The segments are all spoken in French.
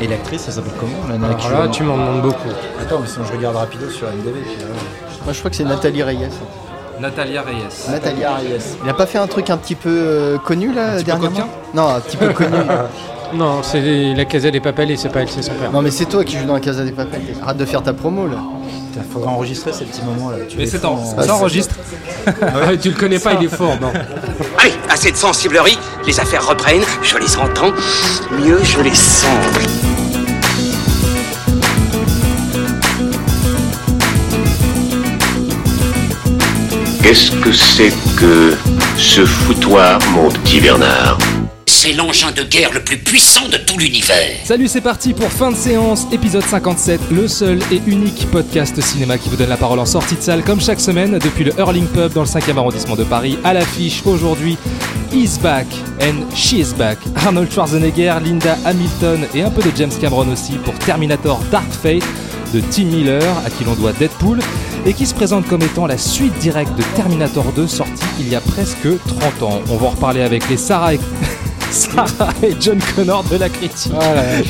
Et l'actrice, ça s'appelle comment la Alors là, tu m'en demandes beaucoup. Attends, mais sinon je regarde rapido sur MDB. Puis, euh, Moi, je crois que c'est Nathalie Reyes. Natalia Reyes. Nathalie Reyes. Il a pas fait un truc un petit peu euh, connu là petit peu dernièrement Non, un petit peu connu. Non, c'est la Casa des Papel et c'est pas elle, c'est son père. non, mais c'est toi qui joues dans la Casa des Papel. Arrête de faire ta promo là. Faudrait enregistrer ces petits moments là. Tu Mais c'est en, en- ça enregistre. Ah, tu le connais pas, il est fort, non. Allez, assez de sensiblerie, les affaires reprennent, je les entends, mieux je les sens. Qu'est-ce que c'est que ce foutoir, mon petit Bernard? C'est l'engin de guerre le plus puissant de tout l'univers. Salut, c'est parti pour fin de séance, épisode 57, le seul et unique podcast cinéma qui vous donne la parole en sortie de salle, comme chaque semaine, depuis le Hurling Pub dans le 5e arrondissement de Paris. À l'affiche aujourd'hui, Is Back and She Is Back. Arnold Schwarzenegger, Linda Hamilton et un peu de James Cameron aussi pour Terminator Dark Fate de Tim Miller, à qui l'on doit Deadpool, et qui se présente comme étant la suite directe de Terminator 2 sortie il y a presque 30 ans. On va en reparler avec les Sarah et... Sarah et John Connor de la critique.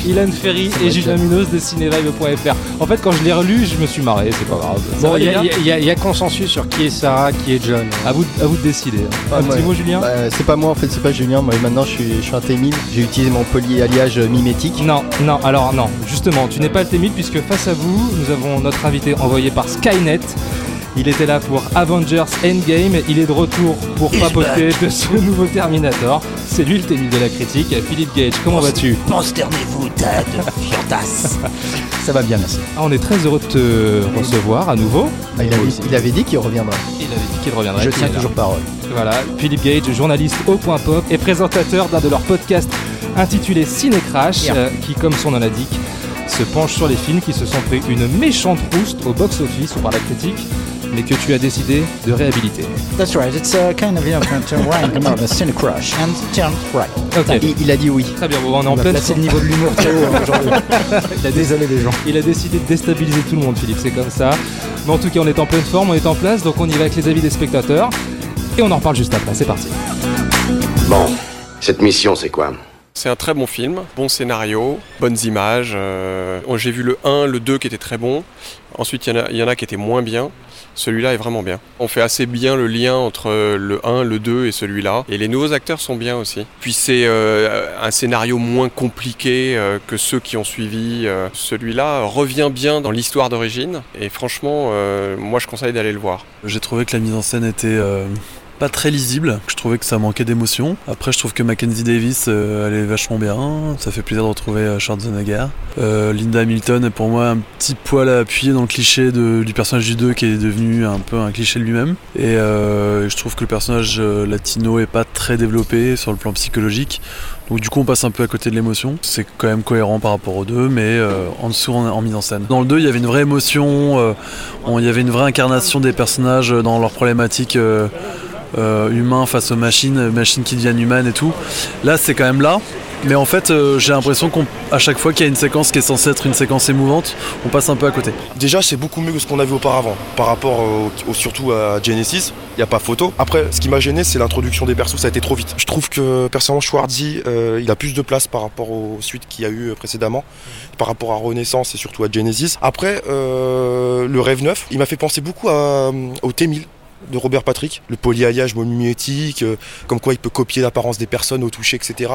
Ilan Ferry et Julien Munoz de cinévibe.fr. En fait, quand je l'ai relu, je me suis marré, c'est pas grave. Ça Bon, il y, a- y y consensus sur qui est Sarah, qui est John. à vous, à vous de décider. Un Ah, petit ouais. mot, Julien Bah, c'est pas moi en fait, c'est pas Julien. Moi maintenant, je suis, je suis un T1000. J'ai utilisé mon polyalliage euh, mimétique. Non, non, alors non, justement, tu n'es pas le T1000 puisque face à vous, nous avons notre invité envoyé par Skynet. Il était là pour Avengers Endgame, il est de retour pour papoter de ce nouveau Terminator. C'est lui le T1000 de la critique, Philippe Gage, comment vas-tu Prosternez-vous, tas de fiantasses. Ça va bien, merci. Ah, On est très heureux de te recevoir à nouveau. Ah, il, avait, il avait dit qu'il reviendra. Il avait dit qu'il reviendrait. Je tiens toujours parole. Voilà, Philippe Gage, journaliste au Point Pop et présentateur d'un de leurs podcasts intitulé Ciné Crash, Yeah. euh, qui, comme son nom l'indique, se penche sur les films qui se sont pris une méchante rouste au box-office ou par la critique, mais que tu as décidé de réhabiliter. That's right, it's a kind of, you know, kind of right, come on, a cine crush. And turn right. Ok, Il, il a dit oui. très bien, bon, on est en pleine placé le niveau de l'humour très haut hein, aujourd'hui. il, a Désolé les gens. il a décidé de déstabiliser tout le monde, Philippe, c'est comme ça. Mais en tout cas, on est en pleine forme, on est en place, donc on y va avec les avis des spectateurs. Et on en reparle juste après, c'est parti. Bon, cette mission, c'est quoi? C'est un très bon film, bon scénario, bonnes images. euh, J'ai vu le 1, le 2 qui était très bon. Ensuite, il y, en a- qui étaient moins bien. Celui-là est vraiment bien. On fait assez bien le lien entre le 1, le 2 et celui-là. Et les nouveaux acteurs sont bien aussi. Puis c'est euh, un scénario moins compliqué euh, que ceux qui ont suivi. Celui-là revient bien dans l'histoire d'origine. Et franchement, moi je conseille d'aller le voir. J'ai trouvé que la mise en scène était pas très lisible. Je trouvais que ça manquait d'émotion. Après, je trouve que Mackenzie Davis, euh, elle est vachement bien. Ça fait plaisir de retrouver euh, Schwarzenegger. Euh, Linda Hamilton est pour moi un petit poil à appuyer dans le cliché du personnage du 2 qui est devenu un peu un cliché lui-même. Et euh, je trouve que le personnage latino est pas très développé sur le plan psychologique. Donc du coup on passe un peu à côté de l'émotion. C'est quand même cohérent par rapport aux deux, mais en dessous en, en mise en scène. Dans le 2 il y avait une vraie émotion, on- il y avait une vraie incarnation des personnages dans leurs problématiques euh, humains face aux machines, euh, machines qui deviennent humaines et tout. Là c'est quand même là. Mais en fait, euh, j'ai l'impression qu'à chaque fois qu'il y a une séquence qui est censée être une séquence émouvante, on passe un peu à côté. Déjà, c'est beaucoup mieux que ce qu'on a vu auparavant. Par rapport au, au- surtout à Genesis, il n'y a pas photo. Après, ce qui m'a gêné, c'est l'introduction des persos, ça a été trop vite. Je trouve que personnellement, Schwarzy, euh, il a plus de place par rapport aux suites qu'il y a eu précédemment, par rapport à Renaissance et surtout à Genesis. Après, euh, le Rêve 9, il m'a fait penser beaucoup à, au T-1000 de Robert Patrick, le polyalliage mimétique, euh, comme quoi il peut copier l'apparence des personnes au toucher, etc.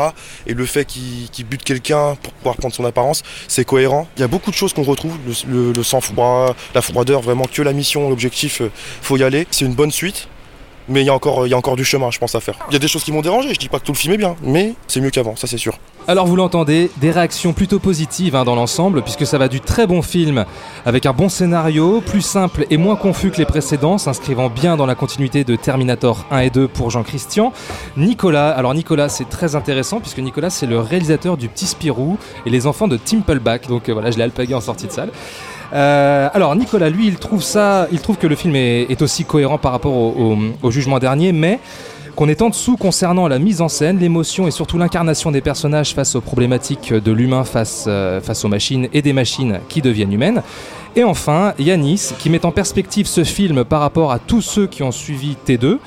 Et le fait qu'il bute quelqu'un pour pouvoir prendre son apparence, c'est cohérent. Il y a beaucoup de choses qu'on retrouve, le sang-froid, la froideur, vraiment que la mission, l'objectif, euh, faut y aller. C'est une bonne suite, mais il y, a encore, du chemin, je pense, à faire. Il y a des choses qui m'ont dérangé, je dis pas que tout le film est bien, mais c'est mieux qu'avant, ça c'est sûr. Alors vous l'entendez, des réactions plutôt positives hein, dans l'ensemble, puisque ça va du très bon film avec un bon scénario, plus simple et moins confus que les précédents, s'inscrivant bien dans la continuité de Terminator 1 et 2 pour Jean-Christian. Nicolas, alors Nicolas c'est très intéressant, puisque Nicolas c'est le réalisateur du Petit Spirou et les enfants de Timpleback, donc euh, voilà je l'ai alpagué en sortie de salle. Euh, alors Nicolas, lui, il trouve que le film est, aussi cohérent par rapport au jugement dernier, mais qu'on est en dessous concernant la mise en scène, l'émotion et surtout l'incarnation des personnages face aux problématiques de l'humain face, euh, face aux machines et des machines qui deviennent humaines. Et enfin, Yanis, qui met en perspective ce film par rapport à tous ceux qui ont suivi T2,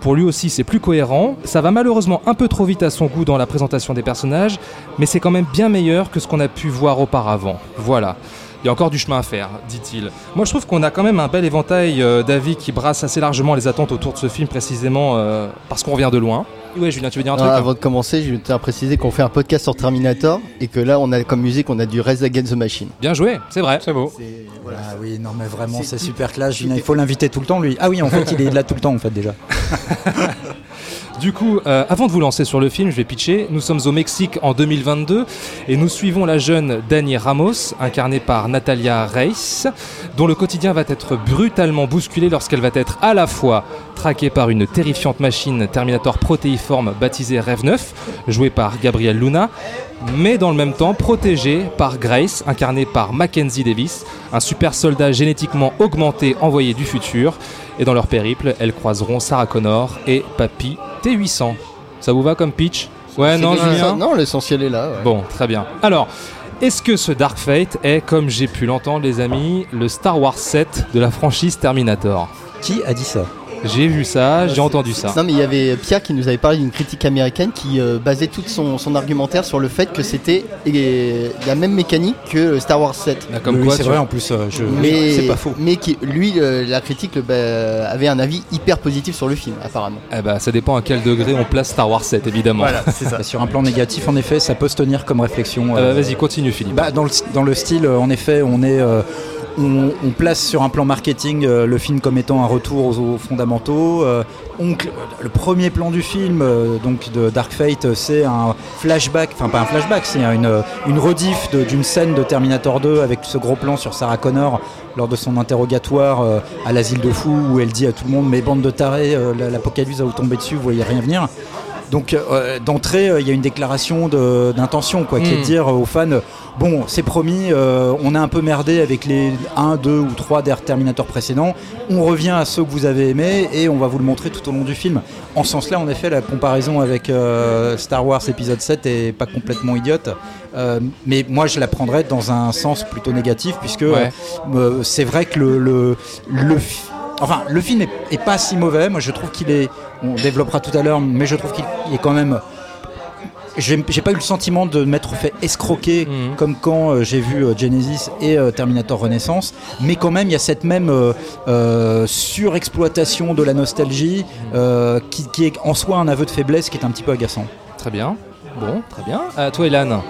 Pour lui aussi, c'est plus cohérent. Ça va malheureusement un peu trop vite à son goût dans la présentation des personnages, mais c'est quand même bien meilleur que ce qu'on a pu voir auparavant. Voilà. Il y a encore du chemin à faire, dit-il. Moi, je trouve qu'on a quand même un bel éventail euh, d'avis qui brasse assez largement les attentes autour de ce film, précisément euh, parce qu'on revient de loin. Ouais, Julien, tu veux dire un truc Ah, hein avant de commencer, je tiens à préciser qu'on fait un podcast sur Terminator et que là, on a comme musique, on a du Rise Against the Machine. Bien joué, c'est vrai. C'est beau. Ah oui, non mais vraiment, C'est super classe. Julien, il faut l'inviter tout le temps, lui. Ah oui, en fait, il est là tout le temps, en fait, déjà. Du coup, euh, avant de vous lancer sur le film, je vais pitcher. Nous sommes au Mexique en 2022 et nous suivons la jeune Dani Ramos, incarnée par Natalia Reis, dont le quotidien va être brutalement bousculé lorsqu'elle va être à la fois traquée par une terrifiante machine Terminator protéiforme baptisée Rêve 9, jouée par Gabriel Luna, mais dans le même temps protégée par Grace, incarnée par Mackenzie Davis, un super soldat génétiquement augmenté envoyé du futur. Et dans leur périple, elles croiseront Sarah Connor et Papy T800. Ça vous va comme pitch Ouais, non, Julien Non, l'essentiel est là. ouais. Bon, très bien. Alors, est-ce que ce Dark Fate est, comme j'ai pu l'entendre, les amis, le Star Wars 7 de la franchise Terminator? Qui a dit ça? J'ai vu ça, j'ai entendu ça. Non mais il y avait Pierre qui nous avait parlé d'une critique américaine qui euh, basait tout son, son argumentaire sur le fait que c'était euh, la même mécanique que Star Wars 7. Bah, Comme Oui, quoi, c'est vrai, en plus, euh, je... Mais, c'est pas faux. mais qui, lui, euh, la critique le- bah, avait un avis hyper positif sur le film, apparemment. Eh ben, ça dépend à quel degré on place Star Wars 7, évidemment. c'est ça. Bah, Sur un plan négatif, en effet, ça peut se tenir comme réflexion. Ah euh, bah, Vas-y, continue, Philippe. Bah, dans, le, dans le style, euh, en effet, on est. on, place sur un plan marketing euh, le film comme étant un retour aux, aux fondamentaux. Euh, le premier plan du film, euh, donc de Dark Fate, c'est un flashback, enfin pas un flashback, c'est une, une rediff d'une scène de Terminator 2 avec ce gros plan sur Sarah Connor lors de son interrogatoire à l'asile de fous où elle dit à tout le monde mais bande de tarés, la- l'apocalypse va vous tomber dessus, vous voyez rien venir. Donc euh, d'entrée, euh, il y a une déclaration d'intention, quoi, qui est de dire aux fans, bon, c'est promis, euh, on a un peu merdé avec les 1, 2 ou 3 des Terminator précédents, on revient à ceux que vous avez aimés et on va vous le montrer tout au long du film. En ce sens-là, en effet, la comparaison avec euh, Star Wars épisode 7 est pas complètement idiote, Euh, mais moi je la prendrais dans un sens plutôt négatif, puisque Ouais. euh, c'est vrai que le, le, le fi- Enfin, le film est, est pas si mauvais. Moi, je trouve qu'il est. On développera tout à l'heure, mais je trouve qu'il il est quand même. J'ai pas eu le sentiment de m'être fait escroquer Mhm. comme quand euh, j'ai vu euh, Genesis et euh, Terminator Renaissance, mais quand même il y a cette même surexploitation de la nostalgie euh, qui, qui est en soi un aveu de faiblesse qui est un petit peu agaçant. Très bien. Bon, très bien. À toi, Elan.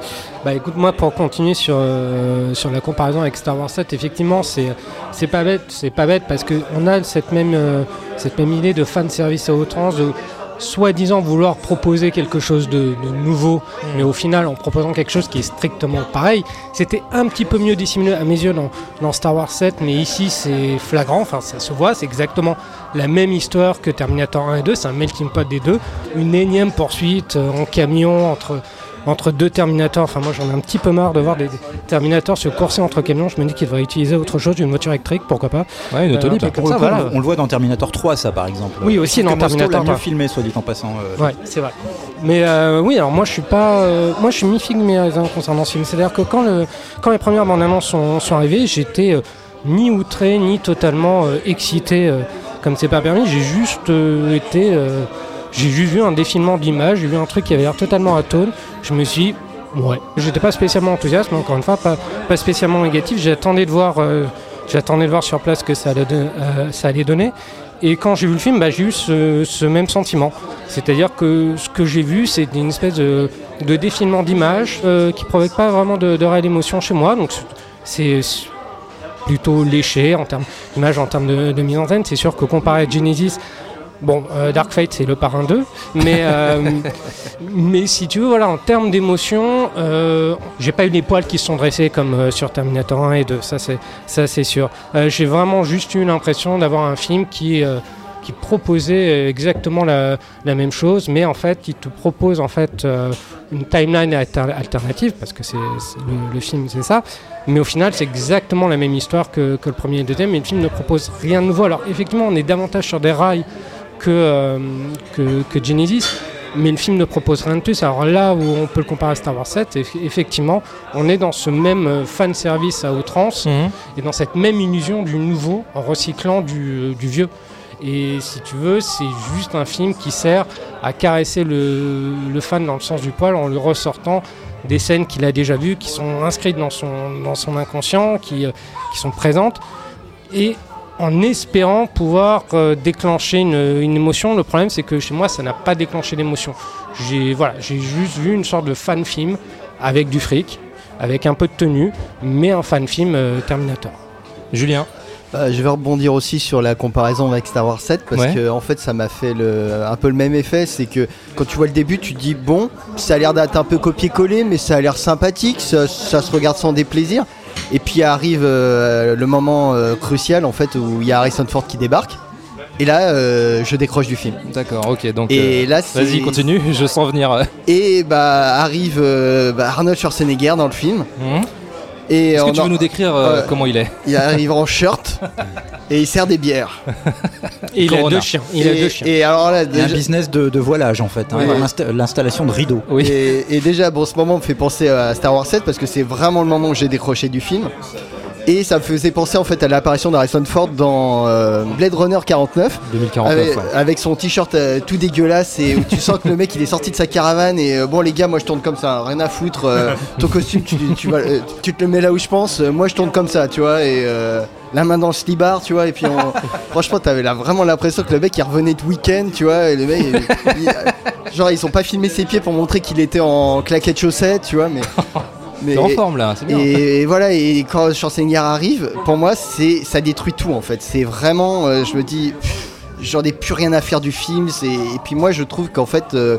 Bah écoute, moi pour continuer sur, euh, sur la comparaison avec Star Wars 7, effectivement c'est pas bête, c'est pas bête parce que on a cette même euh, cette même idée de fan service à outrance, de soi-disant vouloir proposer quelque chose de, de nouveau, mais au final en proposant quelque chose qui est strictement pareil. C'était un petit peu mieux dissimulé à mes yeux dans, dans Star Wars 7, mais ici c'est flagrant, enfin ça se voit, c'est exactement la même histoire que Terminator 1 et 2, c'est un melting pot des deux, une énième poursuite euh, en camion entre entre deux Terminators. Enfin, moi, j'en ai un petit peu marre de voir des Terminators se courser entre camions. Je me dis qu'ils devraient utiliser autre chose, une voiture électrique, pourquoi pas. Ouais, une Euh, Pour le ça, coup, voilà. on, le voit dans Terminator 3, ça par exemple. Oui, aussi dans Terminator mieux 3. filmé, soit dit en passant. euh, Ouais, c'est vrai. Mais euh, oui, alors moi je suis pas, euh, moi je suis mi figue mi concernant ce film. C'est-à-dire que quand le, quand les premières bandes annonces sont, sont arrivées, j'étais ni outré ni totalement excité, comme c'est pas permis. J'ai juste été, j'ai juste vu un défilement d'images, j'ai vu un truc qui avait l'air totalement atone. Je me suis, dit, ouais, j'étais pas spécialement enthousiaste, mais encore une fois pas, pas spécialement négatif. J'attendais de voir, euh, j'attendais de voir sur place ce que ça allait, don- euh, ça allait donner. Et quand j'ai vu le film, bah, j'ai eu ce, ce même sentiment. C'est-à-dire que ce que j'ai vu, c'est une espèce de, de défilement d'images euh, qui provoque pas vraiment de, de réelle émotion chez moi. Donc c'est c'est plutôt léché en termes d'image, en termes de, de mise en scène. C'est sûr que comparé à Genesis, bon, euh, Dark Fate c'est le parrain 2, mais, euh, mais si tu veux, voilà, en termes d'émotion, euh, j'ai pas eu les poils qui se sont dressés comme euh, sur Terminator 1 et 2, ça c'est ça c'est sûr. J'ai vraiment juste eu l'impression d'avoir un film qui qui proposait exactement la, la même chose, mais en fait qui te propose en fait une timeline alter- alternative, parce que c'est c'est le, le film c'est ça, mais au final c'est exactement la même histoire que, que le premier et le deuxième, mais le film ne propose rien de nouveau. Alors effectivement on est davantage sur des rails que, euh, que, que Genesis, mais le film ne propose rien de plus. Alors là où on peut le comparer à Star Wars 7, eff- effectivement, on est dans ce même euh, fan service à outrance Mhm. et dans cette même illusion du nouveau en recyclant du, du vieux. Et si tu veux, c'est juste un film qui sert à caresser le, le fan dans le sens du poil en lui ressortant des scènes qu'il a déjà vues, qui sont inscrites dans son, dans son inconscient, qui, euh, qui sont présentes, et en espérant pouvoir euh, déclencher une, une émotion. Le problème, c'est que chez moi, ça n'a pas déclenché d'émotion. J'ai voilà, j'ai juste vu une sorte de fan film avec du fric, avec un peu de tenue, mais un fan film euh, Terminator. Julien? Euh, je vais rebondir aussi sur la comparaison avec Star Wars 7 parce Ouais. que en fait ça m'a fait le, un peu le même effet, c'est que quand tu vois le début tu te dis bon ça a l'air d'être un peu copié-collé mais ça a l'air sympathique, ça, ça se regarde sans déplaisir et puis arrive euh, le moment euh, crucial en fait où il y a Harrison Ford qui débarque et là euh, je décroche du film. D'accord, ok. Donc, Et euh, là, c'est- vas-y, continue. Je sens venir. Et bah arrive euh, bah, Arnold Schwarzenegger dans le film. Et Est-ce que tu en- veux nous décrire euh, comment il est Il arrive en shirt et il sert des bières. Et il a deux chiens. Il a deux chiens. et alors là, Il y a un business de, de voilage en fait, hein, Oui. l'insta- l'installation de rideaux. Et, et déjà, bon, ce moment me fait penser à Star Wars 7 parce que c'est vraiment le moment où j'ai décroché du film. Et ça me faisait penser en fait à l'apparition d'Harrison Ford dans euh, Blade Runner 49. 2049. Avec, ouais. avec son t-shirt euh, tout dégueulasse et où tu sens que le mec il est sorti de sa caravane et euh, bon les gars moi je tourne comme ça rien à foutre ton costume tu, tu, vas- tu te le mets là où je pense moi je tourne comme ça tu vois et euh, la main dans le slibard tu vois et puis on- franchement t'avais là, vraiment l'impression que le mec il revenait de week-end tu vois et le mec il- il- genre ils ont pas filmé ses pieds pour montrer qu'il était en claquettes chaussettes tu vois mais mais en forme là, c'est bien. et, et voilà, et quand Schwarzenegger arrive, pour moi, c'est ça détruit tout en fait. C'est vraiment, euh, je me dis, j'en ai plus rien à faire du film. Et puis moi, je trouve qu'en fait, euh,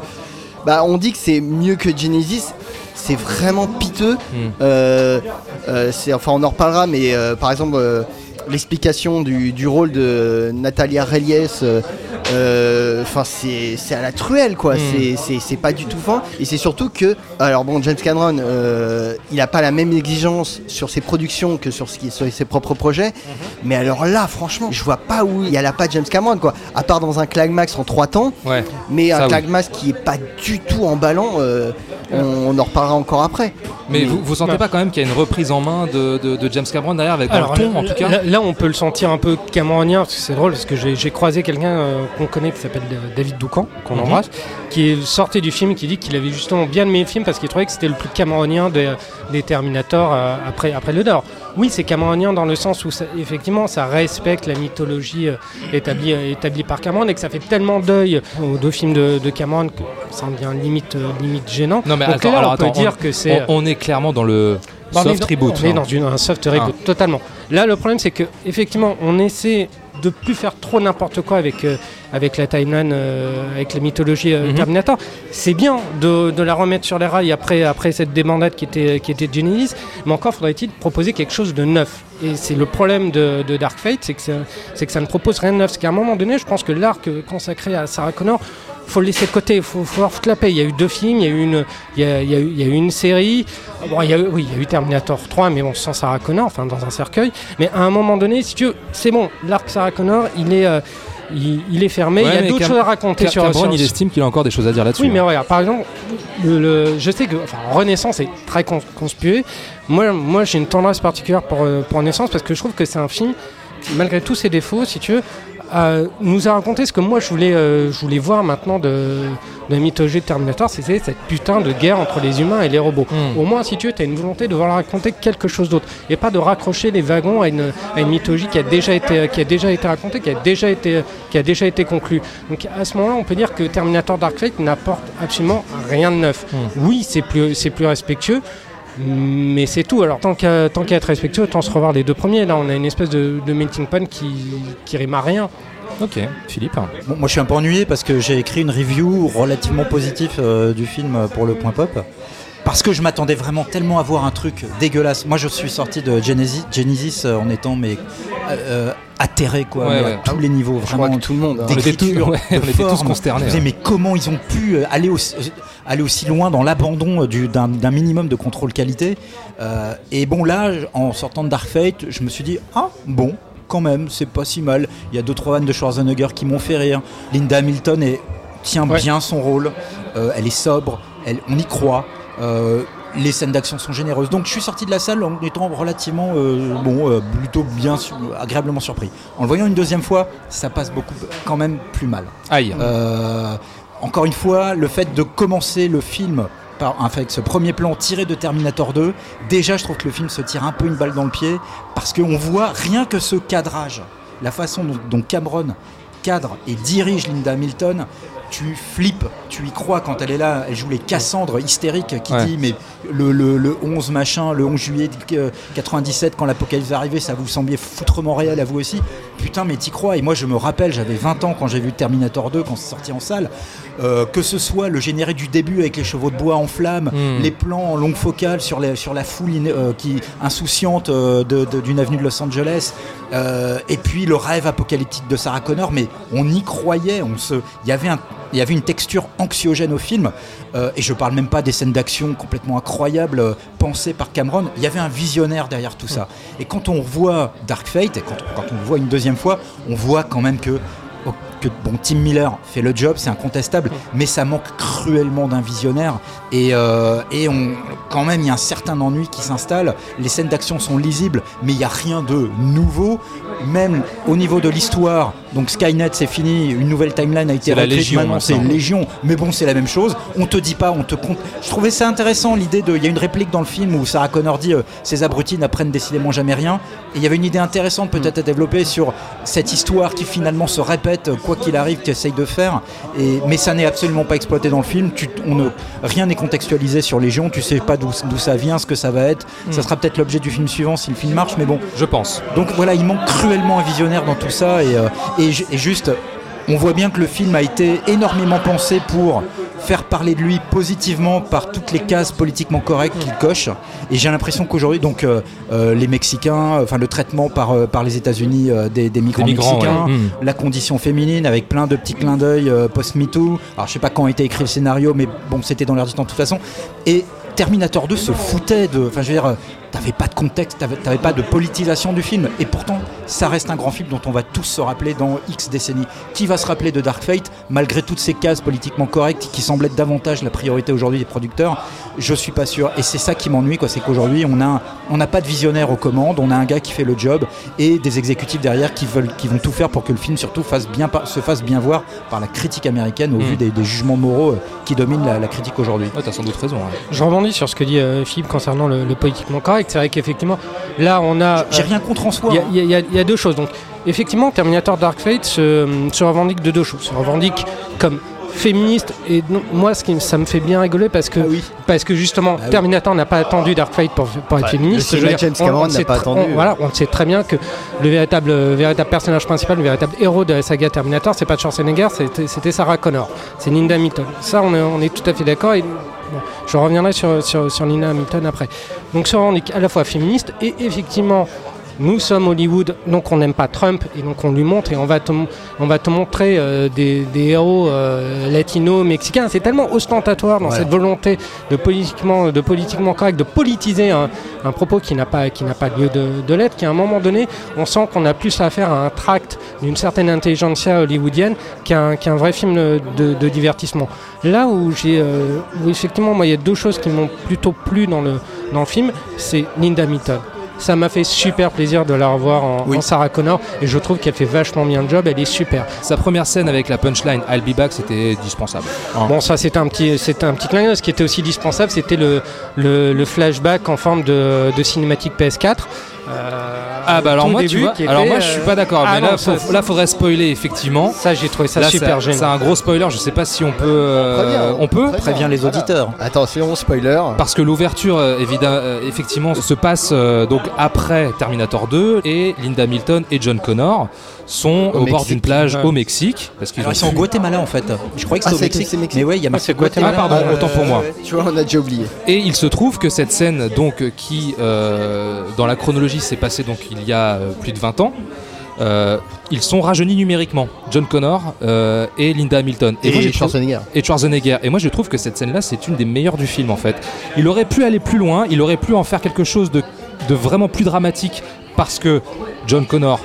bah, on dit que c'est mieux que Genesis. C'est vraiment piteux. Hmm. Euh, c'est, enfin, on en reparlera, mais par exemple, l'explication du, du rôle de Natalia Reyes, euh, euh, enfin, c'est, à la truelle, quoi. Mm. C'est, pas du tout fin. Et c'est surtout que, alors bon, James Cameron, euh, il a pas la même exigence sur ses productions que sur, ce qui, sur ses propres projets. Mais alors là, franchement, je vois pas où il y a la patte James Cameron, quoi. À part dans un Climax en trois temps. Ouais. Mais Ça, un oui. Climax qui est pas du tout emballant, euh, on, on en reparlera encore après. Mais vous, vous sentez Bah. pas quand même qu'il y a une reprise en main de, de- de James Cameron derrière avec Alors, le ton là, en tout cas Là, là, on peut le sentir un peu cameronien, parce que c'est drôle, parce que j'ai j'ai croisé quelqu'un euh, qu'on connaît qui s'appelle euh, David Doucan, qu'on Mhm. embrasse, qui sorti du film et qui dit qu'il avait justement bien aimé le film parce qu'il trouvait que c'était le plus cameronien des, des Terminator euh, après, après le Dor. Oui, c'est cameronien dans le sens où, ça- effectivement, ça respecte la mythologie euh, établie, établie par Cameron et que ça fait tellement deuil aux deux films de, de Cameron que ça en devient limite, limite gênant. Non mais Donc attends, là, alors on peut attends, dire on, que c'est... on- on est clairement dans le Bah, on est soft dans- reboot. On est dans une, un soft reboot, totalement. Là, le problème, c'est que effectivement, on essaie de plus faire trop n'importe quoi avec, euh, avec la timeline, euh, avec la mythologie euh, Mhm. Terminator. C'est bien de, de la remettre sur les rails après, après cette débandade qui était, qui était Genesis, mais encore faudrait-il proposer quelque chose de neuf. Et c'est le problème de, de Dark Fate, c'est que, ça- c'est que ça ne propose rien de neuf. C'est qu'à un moment donné, je pense que l'arc consacré à Sarah Connor, faut le laisser de côté, il faut, faut leur foutre la paix. Il y a eu deux films, il y a eu une, il y a, il y a eu, il y a eu une série. Bon, il y a eu, oui, il y a eu Terminator 3, mais bon, sans Sarah Connor, enfin dans un cercueil. Mais à un moment donné, si tu veux, c'est bon, l'arc Sarah Connor, il est, euh, il, il est fermé. Ouais, il y a d'autres choses à raconter sur Cameron, il estime qu'il a encore des choses à dire là-dessus. oui, mais hein. regarde, par exemple, le, le- je sais que enfin, Renaissance est très cons- conspué. Moi, moi j'ai une tendresse particulière pour, euh, pour Renaissance parce que je trouve que c'est un film, malgré tous ses défauts, si tu veux, euh, nous a raconté ce que moi je voulais, euh, je voulais voir maintenant de, de la mythologie de Terminator, c'était cette putain de guerre entre les humains et les robots. Hmm. Au moins, si tu veux, tu as une volonté de vouloir raconter quelque chose d'autre et pas de raccrocher les wagons à une, à une mythologie qui a déjà été, qui a déjà été racontée, qui a déjà été, qui a déjà été conclue. Donc à ce moment-là, on peut dire que Terminator Dark Fate n'apporte absolument rien de neuf. Hmm. Oui, c'est plus, c'est plus respectueux. Mais c'est tout. Alors, tant qu'à tant qu'à être respectueux, autant se revoir les deux premiers. Là, on a une espèce de, de melting pot qui, qui rime à rien. Ok, Philippe. Bon, moi je suis un peu ennuyé parce que j'ai écrit une review relativement positive euh, du film pour le point pop. Parce que je m'attendais vraiment tellement à voir un truc dégueulasse. Moi je suis sorti de Genesis, Genesis euh, en étant mais euh, euh, atterré quoi, Ouais, mais ouais. à tous les niveaux Je crois vraiment. que tout le monde. hein. On était tous- ouais, on était tous consternés, Je me disais, ouais. mais comment ils ont pu aller aussi, aller aussi loin dans l'abandon du- d'un minimum de contrôle qualité Euh, Et bon là, en sortant de Dark Fate, je me suis dit ah bon. Quand même, c'est pas si mal. Il y a deux trois vannes de Schwarzenegger qui m'ont fait rire. Linda Hamilton est, tient bien son rôle. Euh, elle est sobre. Elle, on y croit. Euh, les scènes d'action sont généreuses. Donc je suis sorti de la salle en étant relativement, euh, bon, euh, plutôt bien, su- agréablement surpris. En le voyant une deuxième fois, ça passe beaucoup, quand même plus mal. Aïe. Encore une fois, le fait de commencer le film par, ce premier plan tiré de Terminator 2, déjà je trouve que le film se tire un peu une balle dans le pied parce qu'on voit rien que ce cadrage, la façon dont, dont Cameron cadre et dirige Linda Hamilton. Tu flippes, tu y crois quand elle est là, elle joue les Cassandres hystériques qui Ouais. dit mais le, le- le 11 machin, le 11 juillet euh, 97 quand l'apocalypse va arriver, ça vous semblait foutrement réel à vous aussi Putain mais t'y crois et moi je me rappelle, j'avais 20 ans quand j'ai vu Terminator 2 quand c'est sorti en salle, euh, que ce soit le générique du début avec les chevaux de bois en flammes, Mm. les plans en longue focale sur, les- sur la foule in- euh, qui insouciante euh, d'une avenue de Los Angeles, et puis le rêve apocalyptique de Sarah Connor, mais on y croyait, on se, il y avait un, il y avait une texture anxiogène au film, euh, et je parle même pas des scènes d'action complètement incroyables euh, pensées par Cameron. Il y avait un visionnaire derrière tout ça. Et quand on revoit Dark Fate, et quand, quand on le voit une deuxième fois, on voit quand même que que bon, Tim Miller fait le job, c'est incontestable, mais ça manque cruellement d'un visionnaire. Et, euh, et on, quand même, il y a un certain ennui qui s'installe. Les scènes d'action sont lisibles, mais il n'y a rien de nouveau. Même au niveau de l'histoire, donc Skynet c'est fini, une nouvelle timeline a été Légion maintenant c'est. Légion, mais bon c'est la même chose. On te dit pas, on te compte. Je trouvais ça intéressant l'idée de. Il y a une réplique dans le film où Sarah Connor dit euh, ces abrutis n'apprennent décidément jamais rien. Et il y avait une idée intéressante peut-être à développer sur cette histoire qui finalement se répète quoi qu'il arrive, qu'essaye de faire. Et, mais ça n'est absolument pas exploité dans le film. Tu, on ne, rien n'est contextualisé sur Légion. Tu sais pas d'où ça vient, ce que ça va être. Ça Mm. sera peut-être l'objet du film suivant si le film marche, mais bon. Je pense. Donc voilà, il manque cruellement un visionnaire dans tout ça et, euh, et, ju- et juste, on voit bien que le film a été énormément pensé pour faire parler de lui positivement par toutes les cases politiquement correctes qu'il coche. Et j'ai l'impression qu'aujourd'hui, donc euh, euh, les Mexicains, enfin le traitement par, euh, par les États-Unis euh, des, des migrants, migrants, mexicains, ouais. Mm. la condition féminine avec plein de petits clins d'œil euh, post-MeToo. Alors je sais pas quand a été écrit le scénario, mais bon, c'était dans l'air du temps de toute façon. Et Terminator 2 se foutait de. Enfin, je veux dire, euh, t'avais pas de contexte, t'avais t'avais pas de politisation du film. Et pourtant, ça reste un grand film dont on va tous se rappeler dans X décennies. Qui va se rappeler de Dark Fate, malgré toutes ces cases politiquement correctes qui semblent être davantage la priorité aujourd'hui des producteurs? Je suis pas sûr. Et c'est ça qui m'ennuie, quoi. C'est qu'aujourd'hui, on a un- on n'a pas de visionnaire aux commandes, on a un gars qui fait le job et des exécutifs derrière qui, veulent, qui vont tout faire pour que le film, surtout, fasse bien, se fasse bien voir par la critique américaine au Mm. vu des, des jugements moraux euh, qui dominent la, la critique aujourd'hui. Ouais, t'as sans doute raison. Je rebondis sur ce que dit euh, Philippe concernant le, le politiquement correct. C'est vrai qu'effectivement, là, on a. J'ai euh, rien contre en soi. Il y a- hein. y, y deux choses. Donc, effectivement, Terminator Dark Fate se, se revendique de deux choses. Se revendique comme féministe et non- moi ce qui ça me fait bien rigoler parce que parce que justement Ah oui. Terminator n'a pas attendu Dark Fate pour, pour être Ouais, féministe le Je veux cinéma dire, James Cameron on- n'a sait pas tr- attendu. on- voilà on sait très bien que le véritable le véritable personnage principal le véritable héros de la saga Terminator c'est pas Schwarzenegger c'était c'était Sarah Connor c'est Linda Hamilton ça on est, on est tout à fait d'accord et je reviendrai sur, sur, Linda Hamilton après. Donc se revendique à la fois féministe et effectivement nous sommes Hollywood, donc on n'aime pas Trump, et donc on lui montre, et on va te, on va te montrer euh, des, des héros euh, latinos, mexicains. C'est tellement ostentatoire dans Ouais. cette volonté de politiquement, de politiquement correct, de politiser un, un propos qui n'a pas, qui n'a pas lieu de, de l'être, qu'à un moment donné, on sent qu'on a plus affaire à un tract d'une certaine intelligentsia hollywoodienne qu'un qu'un vrai film de, de divertissement. Là où j'ai, euh, effectivement, moi, il y a deux choses qui m'ont plutôt plu dans le, dans le film, c'est Linda Hamilton. Ça m'a fait super plaisir de la revoir en, en Sarah Connor et je trouve qu'elle fait vachement bien le job, elle est super. Sa première scène avec la punchline I'll be back, c'était dispensable. Bon, ça c'était un petit, c'était un petit clin d'œil. Ce qui était aussi dispensable, c'était le, le, le flashback en forme de, de cinématique PS4. Ah bah alors moi début tu vois, alors moi je suis euh, pas d'accord, ah mais non, là, ça- faut- là faudrait spoiler effectivement. Ça j'ai trouvé ça Là, super gênant. C'est un gros spoiler, je sais pas si on peut, euh, Préviens, on peut. Préviens les Voilà. auditeurs. Attention, spoiler. Parce que l'ouverture, euh, évidemment, euh, effectivement, se passe euh, donc après Terminator 2 et Linda Hamilton et John Connor sont Au au, bord d'une plage Ouais. au Mexique parce qu'ils ils sont au Guatemala en fait. Je croyais que Ah, c'était au c'est Mexique. Mexique. Mais ouais, il y a marqué c'est Guatemala. Ah, pardon, autant pour moi. Tu vois, on a déjà oublié. Et il se trouve que cette scène, donc, euh, qui, euh, dans la chronologie, s'est passée donc il y a euh, plus de 20 ans, euh, ils sont rajeunis numériquement, John Connor euh, et Linda Hamilton. Et, moi, trouvé- Schwarzenegger. et Schwarzenegger. Et moi, je trouve que cette scène-là, c'est une des meilleures du film, en fait. Il aurait pu aller plus loin, il aurait pu en faire quelque chose de, de vraiment plus dramatique parce que John Connor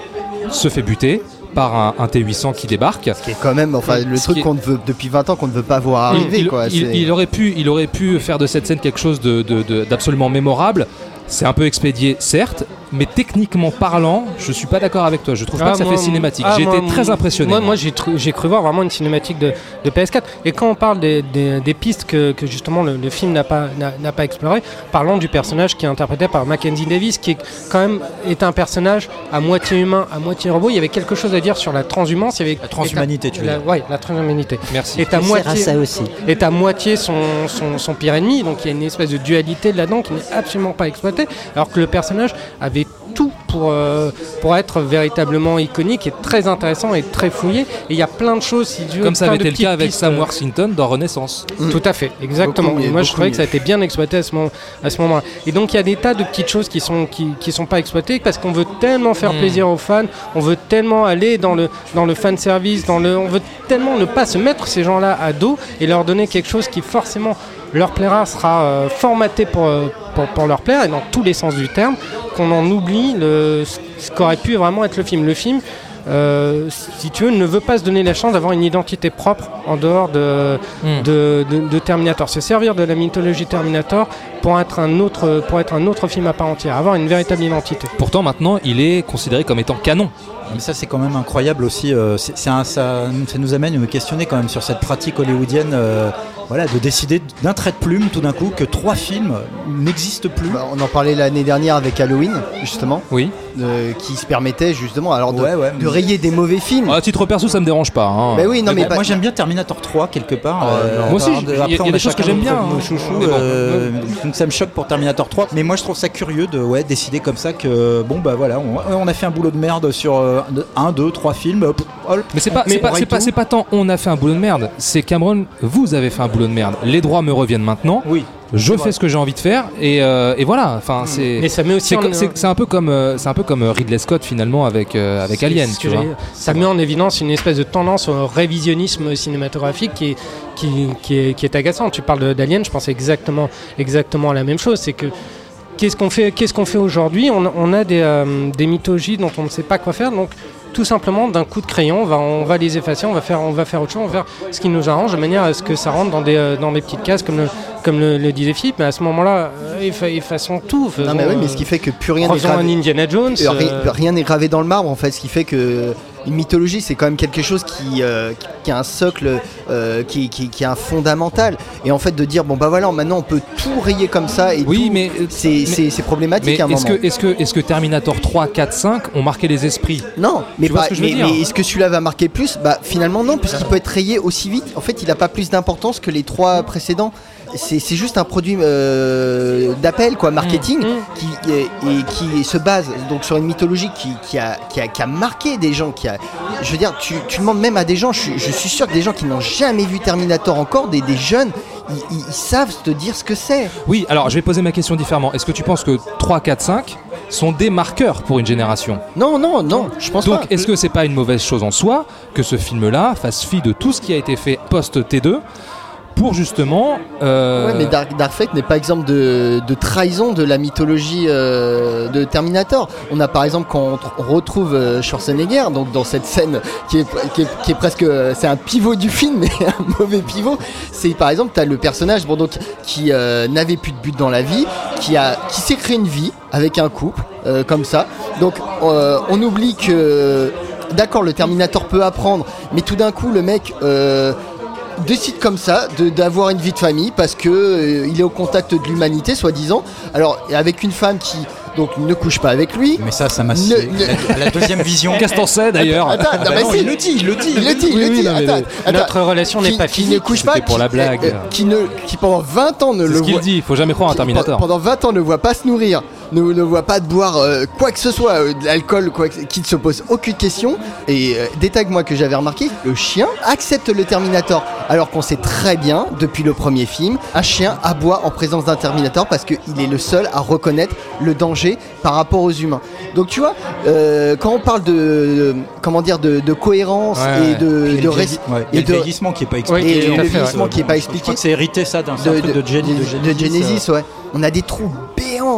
se fait buter. par un, un T800 qui débarque. Qui est quand même, enfin, le Ce truc est- qu'on ne veut depuis 20 ans qu'on ne veut pas voir arriver, il, quoi. il- aurait pu, il aurait pu faire de cette scène quelque chose de- de- de- d'absolument mémorable. C'est un peu expédié, certes, mais techniquement parlant, je suis pas d'accord avec toi. Je trouve pas Ah, que ça moi, fait cinématique. ah, J'ai été très impressionné. Moi, moi, j'ai tru- j'ai cru voir vraiment une cinématique de, de PS4. Et quand on parle des, des- des pistes que, que justement le, le film n'a pas, n'a n'a pas exploré, parlons du personnage qui est interprété par Mackenzie Davis, qui est quand même est un personnage à moitié humain, à moitié robot. Il y avait quelque chose à dire sur la transhumance. Il y avait la transhumanité, tu veux dire. Oui, la transhumanité. Merci. Est à moitié, ça aussi. est à moitié son, son, son pire ennemi. Donc il y a une espèce de dualité là-dedans qui n'est absolument pas exploitée. Alors que le personnage avait tout pour, euh, pour être véritablement iconique et très intéressant et très fouillé. Et il y a plein de choses, si tu veux, Comme ça avait été le cas avec pistes, Sam Worthington dans Renaissance. Tout à fait, exactement. Beaucoup moi, je trouvais que ça a été bien exploité à ce, moment, à ce moment-là. Et donc, il y a des tas de petites choses qui sont qui, qui sont pas exploitées parce qu'on veut tellement faire Mm. plaisir aux fans, on veut tellement aller dans le dans le fan service, dans le, on veut tellement ne pas se mettre ces gens-là à dos et leur donner quelque chose qui forcément leur plaira, sera euh, formaté pour, euh, pour, pour leur plaire et dans tous les sens du terme, qu'on en oublie le, ce qu'aurait pu vraiment être le film. Le film, euh, si tu veux, ne veut pas se donner la chance d'avoir une identité propre en dehors de, Mm. de, de- de Terminator. Se servir de la mythologie Terminator pour être, un autre, pour être un autre film à part entière, avoir une véritable identité. Pourtant, maintenant, il est considéré comme étant canon. Mais ça, c'est quand même incroyable aussi. euh, c'est- c'est un- ça, ça nous amène à nous questionner quand même sur cette pratique hollywoodienne euh, voilà, de décider d'un trait de plume tout d'un coup que trois films n'existent plus. Bah, on en parlait l'année dernière avec Halloween, justement. Oui. euh, qui se permettait justement alors de, Ouais, ouais, de rayer des mauvais films. À titre perso, ça me dérange pas. hein. Bah oui, non, mais Bah, pas- moi j'aime bien Terminator 3 quelque part. euh, Moi aussi, il y a- y a des choses que j'aime bien, hein. bon. euh, donc ça me choque pour Terminator 3. Mais moi je trouve ça curieux de ouais, décider comme ça que bon bah voilà, on, on a fait un boulot de merde sur euh, un, deux, trois films. hop, hop, Mais c'est pas, pas, pas tant on a fait un boulot de merde, c'est Cameron, vous avez fait un boulot de merde. Les droits me reviennent maintenant. Oui. Je fais ce que j'ai envie de faire et, euh, et voilà. Enfin, c'est. Mais ça met aussi c'est en- co- c'est- c'est un peu comme, euh, c'est un peu comme euh, Ridley Scott finalement avec euh, avec C'est Alien, ce tu que vois. j'allais dire. Ça met en évidence une espèce de tendance au révisionnisme cinématographique qui est, qui, qui est, qui est agaçant. Tu parles de- d'Alien, je pense exactement, exactement à la même chose. C'est que qu'est-ce qu'on fait, qu'est-ce qu'on fait aujourd'hui? On, on a des, euh, des mythologies dont on ne sait pas quoi faire. Donc tout simplement d'un coup de crayon, on va, les effacer, on va faire, on va faire autre chose, on va faire ce qui nous arrange de manière à ce que ça rentre dans des, euh, dans des petites cases comme le, comme le, le disait Philippe. Mais à ce moment-là, euh, effa- effaçons tout. Non mais oui, mais euh, ce qui fait que plus rien n'est gravé. Indiana Jones. Euh, euh, Rien n'est gravé dans le marbre en fait, ce qui fait que une mythologie c'est quand même quelque chose qui, euh, qui- qui a un socle, euh, qui, qui, qui a un fondamental. Et en fait de dire bon bah voilà maintenant on peut tout rayer comme ça et Oui, tout, mais c'est problématique Mais à un est-ce moment. que, est-ce que, est-ce que Terminator 3, 4, 5 ont marqué les esprits? Non, mais, pas- ce mais, dire? mais est-ce que celui-là va marquer plus? Bah finalement non, puisqu'il peut être rayé aussi vite. En fait, il n'a pas plus d'importance que les trois précédents. C'est juste un produit euh, d'appel, quoi, marketing, qui, et qui se base donc sur une mythologie qui, qui a, qui, a, qui a marqué des gens. Qui a, je veux dire, tu, tu demandes même à des gens, je, suis- je suis sûr que des gens qui n'ont jamais vu Terminator encore, des, des jeunes, ils, ils- ils savent te dire ce que c'est. Oui, alors je vais poser ma question différemment. Est-ce que tu penses que 3, 4, 5 sont des marqueurs pour une génération? Non, non, non, je pense Donc pas. est-ce que c'est pas une mauvaise chose en soi que ce film-là fasse fi de tout ce qui a été fait post-T2 pour justement... euh, Ouais, mais Dark, Dark Fate n'est pas exemple de, trahison de la mythologie euh, de Terminator. On a par exemple quand on, tr- on retrouve euh, Schwarzenegger, donc dans cette scène qui est, presque, c'est un pivot du film, mais un mauvais pivot. C'est par exemple, tu as le personnage bon, qui n'avait plus de but dans la vie, qui, a, qui s'est créé une vie avec un couple, comme ça. Donc on oublie que, d'accord, le Terminator peut apprendre, mais tout d'un coup, le mec... décide comme ça d'avoir une vie de famille parce que euh, il est au contact de l'humanité soi-disant alors avec une femme qui donc ne couche pas avec lui Mais ça, ça m'a. Ne- La, la deuxième vision. Qu'est-ce qu'on sait d'ailleurs Attends, attends, Bah non, il le dit, il le dit. il le dit, il Oui, le oui, dit. non, mais Attends, le- attends. Notre relation n'est pas qui ne couche pas pour qui- la blague. euh, qui ne qui pendant 20 ans ne C'est le ce qu'il voit dit, il faut jamais croire à qui, Terminator. Pendant 20 ans ne voit pas se nourrir, ne, ne voit pas de boire euh, quoi que ce soit, euh, de l'alcool, quoi, que- qui ne se pose aucune question. Et euh, détail que moi que j'avais remarqué, le chien accepte le Terminator. Alors qu'on sait très bien, depuis le premier film, un chien aboie en présence d'un Terminator parce qu'il est le seul à reconnaître le danger par rapport aux humains. Donc tu vois, euh, quand on parle de, de- comment dire, de, de cohérence Ouais, et de, Et de le res- vieilli- ouais, il y a et le de- vieillissement qui est pas expliqué. Oui, et tout à le fait, vieillissement ouais. qui est pas Je expliqué crois que c'est hérité ça d'un truc de, Jenny, de, Genesis, ouais. On a des trous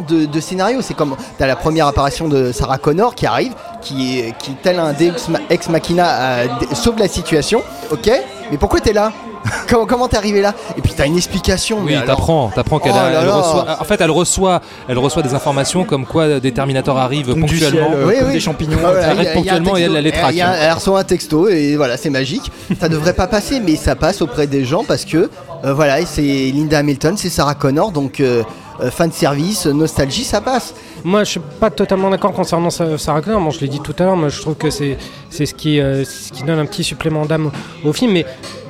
de, de scénarios. C'est comme t'as la première apparition de Sarah Connor qui arrive, qui, est- qui tel un Deus ex machina euh, sauve la situation. Ok, mais pourquoi t'es là? Comment comment t'es arrivé là? Et puis t'as une explication. Oui, alors- t'apprends, t'apprends qu'elle Oh reçoit. En fait, elle reçoit, elle reçoit des informations comme quoi des Terminators arrivent du ciel, ponctuellement. euh, Oui, comme oui. des champignons. Ah, voilà, ponctuellement et elle, elle les traque. Y a Elle reçoit un texto et voilà, c'est magique. Ça devrait pas passer, mais ça passe auprès des gens parce que euh, voilà, c'est Linda Hamilton, c'est Sarah Connor, donc euh, fan de service, nostalgie, ça passe. Moi, je suis pas totalement d'accord concernant Sa- Sarah Connor. Bon, je l'ai dit tout à l'heure, moi, je trouve que c'est ce qui euh, ce qui donne un petit supplément d'âme au film. Mais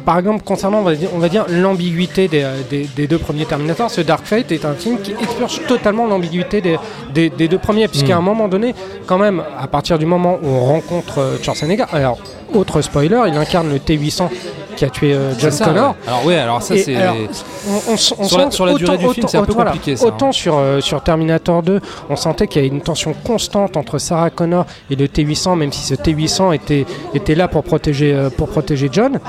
par exemple, concernant, on va dire, dire l'ambiguïté des, euh, des- des deux premiers Terminators, ce Dark Fate est un film qui expurge totalement l'ambiguïté des, des- deux premiers, puisqu'à un moment donné, quand même, à partir du moment où on rencontre euh, Schwarzenegger, alors autre spoiler, il incarne le T800 qui a tué euh, John ça, Connor. ouais. Alors ouais, alors ça c'est. on- on on Sur la- sur la durée du film, c'est un peu voilà, compliqué, ça, hein. Autant sur, euh, sur Terminator 2, on sentait qu'il y avait une tension constante entre Sarah Connor et le T800, même si ce T800 était, était là pour protéger, euh, pour protéger John.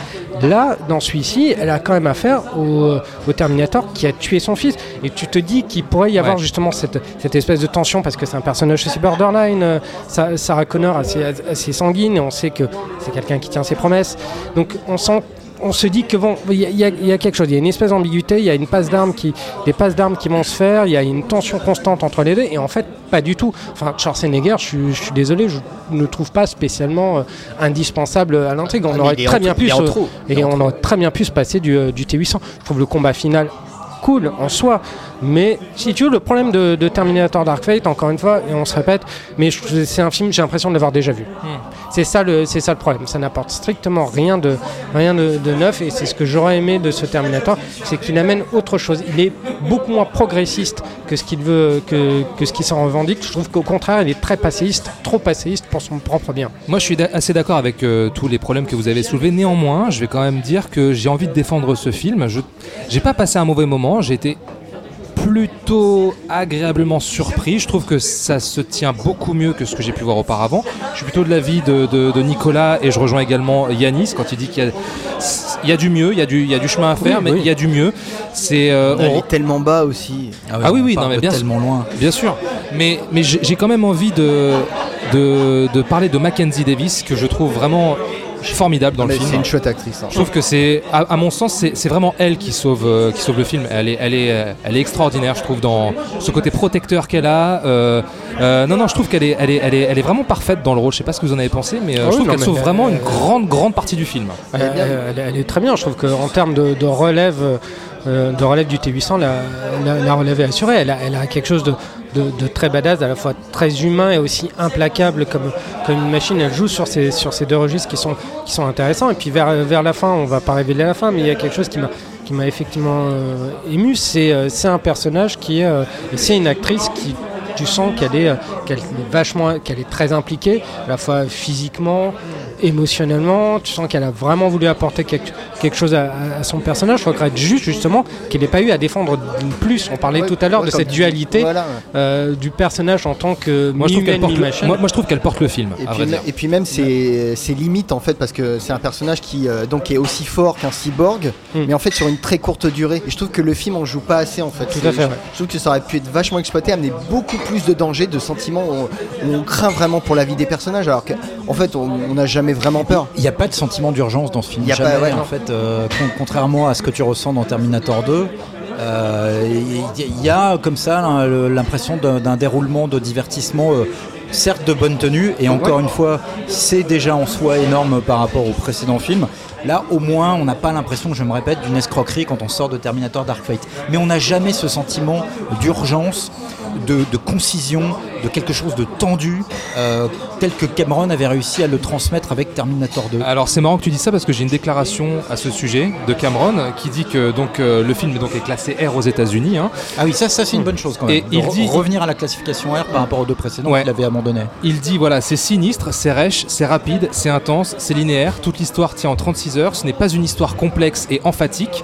Là, dans celui-ci, elle a quand même affaire au, au Terminator qui a tué son fils. Et tu te dis qu'il pourrait y avoir Ouais. justement cette, cette espèce de tension parce que c'est un personnage aussi borderline. Sa- Sarah Connor assez, assez sanguine et on sait que c'est quelqu'un qui tient ses promesses. Donc on sent on se dit que bon, il y, a- y y quelque chose, il y a une espèce d'ambiguïté, il y a une passe d'armes qui, des passes d'armes qui vont se faire, il y a une tension constante entre les deux, et en fait, pas du tout. Enfin, Schwarzenegger, je, suis- je suis désolé, je ne le trouve pas spécialement euh, indispensable à l'intrigue. On Ah, très bien pu se- et aurait très bien pu se passer du, euh, du T800. Je trouve le combat final cool en soi, mais si tu veux, le problème de, de Terminator Dark Fate, encore une fois, et on se répète, mais c'est un film, j'ai l'impression de l'avoir déjà vu. C'est ça le, c'est ça le problème. Ça n'apporte strictement rien de, rien de, de neuf, et c'est ce que j'aurais aimé de ce Terminator, c'est qu'il amène autre chose. Il est beaucoup moins progressiste que ce qu'il veut, que, que ce qu'il s'en revendique. Je trouve qu'au contraire, il est très passéiste, trop passéiste pour son propre bien. Moi, je suis assez d'accord avec euh, tous les problèmes que vous avez soulevés. Néanmoins, je vais quand même dire que j'ai envie de défendre ce film. Je j'ai pas passé un mauvais moment. J'ai été plutôt agréablement surpris. Je trouve que ça se tient beaucoup mieux que ce que j'ai pu voir auparavant. Je suis plutôt de l'avis de, de- de Nicolas et je rejoins également Yanis quand il dit qu'il y a, il y a du mieux, il y a du, il y a du chemin à faire, Oui, mais oui. il y a du mieux. C'est euh, on- est tellement bas aussi. Ah oui, oui, on non, mais bien sûr. tellement loin. Bien sûr, mais, mais j'ai j'ai quand même envie de, de, de parler de Mackenzie Davis, que je trouve vraiment formidable dans le film. c'est une chouette actrice. hein. Je trouve que c'est, à, à mon sens, c'est vraiment elle qui sauve, euh, qui sauve le film. Elle est, elle, est, euh, elle est extraordinaire, je trouve, dans ce côté protecteur qu'elle a. Euh, euh, non, non, je trouve qu'elle est, elle est, elle est, elle est vraiment parfaite dans le rôle. Je sais pas ce que vous en avez pensé, mais euh, Ah je trouve qu'elle sauve vraiment une grande, grande partie du film. Elle, est très bien. Je trouve qu'en termes de, de relève, euh, de relève du T800, la, la, la relève est assurée. Elle a, elle a quelque chose de, de, de très badass, à la fois très humain et aussi implacable comme, comme une machine. Elle joue sur ces, sur ces deux registres qui sont, qui sont intéressants. Et puis vers, vers la fin, on va pas révéler la fin, mais il y a quelque chose qui m'a qui m'a effectivement euh, ému, c'est euh, un personnage qui est, euh, c'est une actrice qui tu sens qu'elle est, euh, qu'elle est très impliquée, à la fois physiquement, émotionnellement. Tu sens qu'elle a vraiment voulu apporter quelque, quelque chose à, son personnage. Je regrette juste justement qu'elle n'ait pas eu à défendre plus. On parlait Ouais, tout à l'heure ouais, de cette dualité Voilà. euh, du personnage en tant que Moi, je trouve qu'elle porte, le, moi, moi, je trouve qu'elle porte le film. Et à puis, vrai dire. et puis même c'est c'est limite en fait parce que c'est un personnage qui euh, donc est aussi fort qu'un cyborg Hmm. mais en fait sur une très courte durée et je trouve que le film en joue pas assez en fait Tout à fait, je, ouais. je trouve que ça aurait pu être vachement exploité amener beaucoup plus de danger de sentiments où on, où on craint vraiment pour la vie des personnages alors qu'en fait on on n'a jamais vraiment peur Il n'y a pas de sentiment d'urgence dans ce film. Il y a Jamais, pas- ouais, en fait, euh, con- contrairement à ce que tu ressens dans Terminator 2. euh, Il y a comme ça l'impression d'un d'un déroulement de divertissement, euh, certes de bonne tenue, et encore une fois, c'est déjà en soi énorme par rapport au précédent film. Là, au moins, on n'a pas l'impression, je me répète, d'une escroquerie quand on sort de Terminator Dark Fate. Mais on n'a jamais ce sentiment d'urgence, de, de concision, de quelque chose de tendu, euh, tel que Cameron avait réussi à le transmettre avec Terminator 2. Alors c'est marrant que tu dis ça parce que j'ai une déclaration à ce sujet de Cameron qui dit que donc euh, le film donc est classé R aux États-Unis. hein. Ah oui, ça, ça c'est une bonne chose quand même. Et De il re- dit- revenir à la classification R par rapport aux deux précédents Ouais. qu'il avait abandonné. Il dit voilà, c'est sinistre, c'est rêche, c'est rapide, c'est intense, c'est linéaire, toute l'histoire tient en 36 heures, ce n'est pas une histoire complexe et emphatique,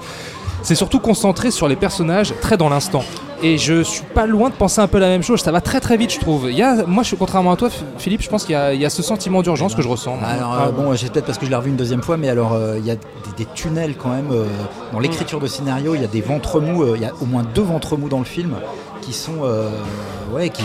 c'est surtout concentré sur les personnages très dans l'instant. Et je suis pas loin de penser un peu la même chose, ça va très très vite je trouve. Il moi contrairement à toi Philippe, je pense qu'il y, a- ce sentiment d'urgence que je ressens. Euh, bon, c'est peut-être parce que je l'ai revu une deuxième fois, mais alors euh, il y a des, tunnels quand même euh, dans l'écriture de scénario. Il y a des ventres mous, il y a au moins deux ventres mous dans le film. qui sont, ouais, qui-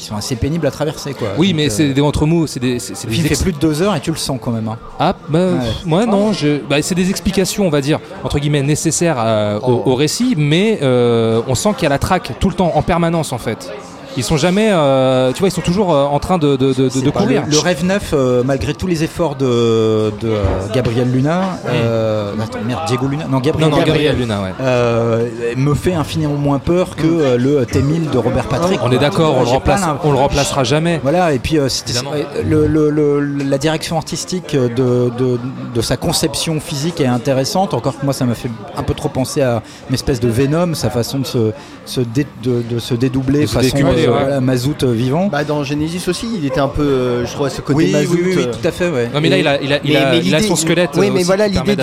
qui sont assez pénibles à traverser. Quoi. Oui, Donc, mais euh, c'est des c'est des, c'est- c'est Le des film ex- fait plus de deux heures et tu le sens quand même. hein. Ah, bah, Ouais. moi non, je, bah, c'est des explications, on va dire, entre guillemets, nécessaires euh, au, Oh. au récit, mais euh, on sent qu'il y a la traque tout le temps, en permanence en fait. Ils sont jamais, euh, tu vois, ils sont toujours euh, en train de, de, de, de courir. Le, le rêve neuf, euh, malgré tous les efforts de, de, euh, Gabriel Luna, euh, attends, merde, Diego Luna, non Gabriel, Non, non, Gabriel Luna, ouais. euh, me fait infiniment moins peur que euh, le T1000 de Robert Patrick. On est d'accord, on le remplace, on le remplacera jamais. Voilà, et puis euh, le- le- le- la direction artistique de, de, de sa conception physique est intéressante. Encore que moi, ça m'a fait un peu trop penser à une espèce de Venom, sa façon de se, se dé- de, de se dédoubler façon ouais. voilà, mazout euh, vivant. Bah, dans Genesis aussi, il était un peu, euh, je trouve, ce côté oui, oui, mazout, oui, oui, euh, tout à fait, ouais. Non, mais là, il a, il a, il a, il a son squelette. Oui, euh, mais voilà l'idée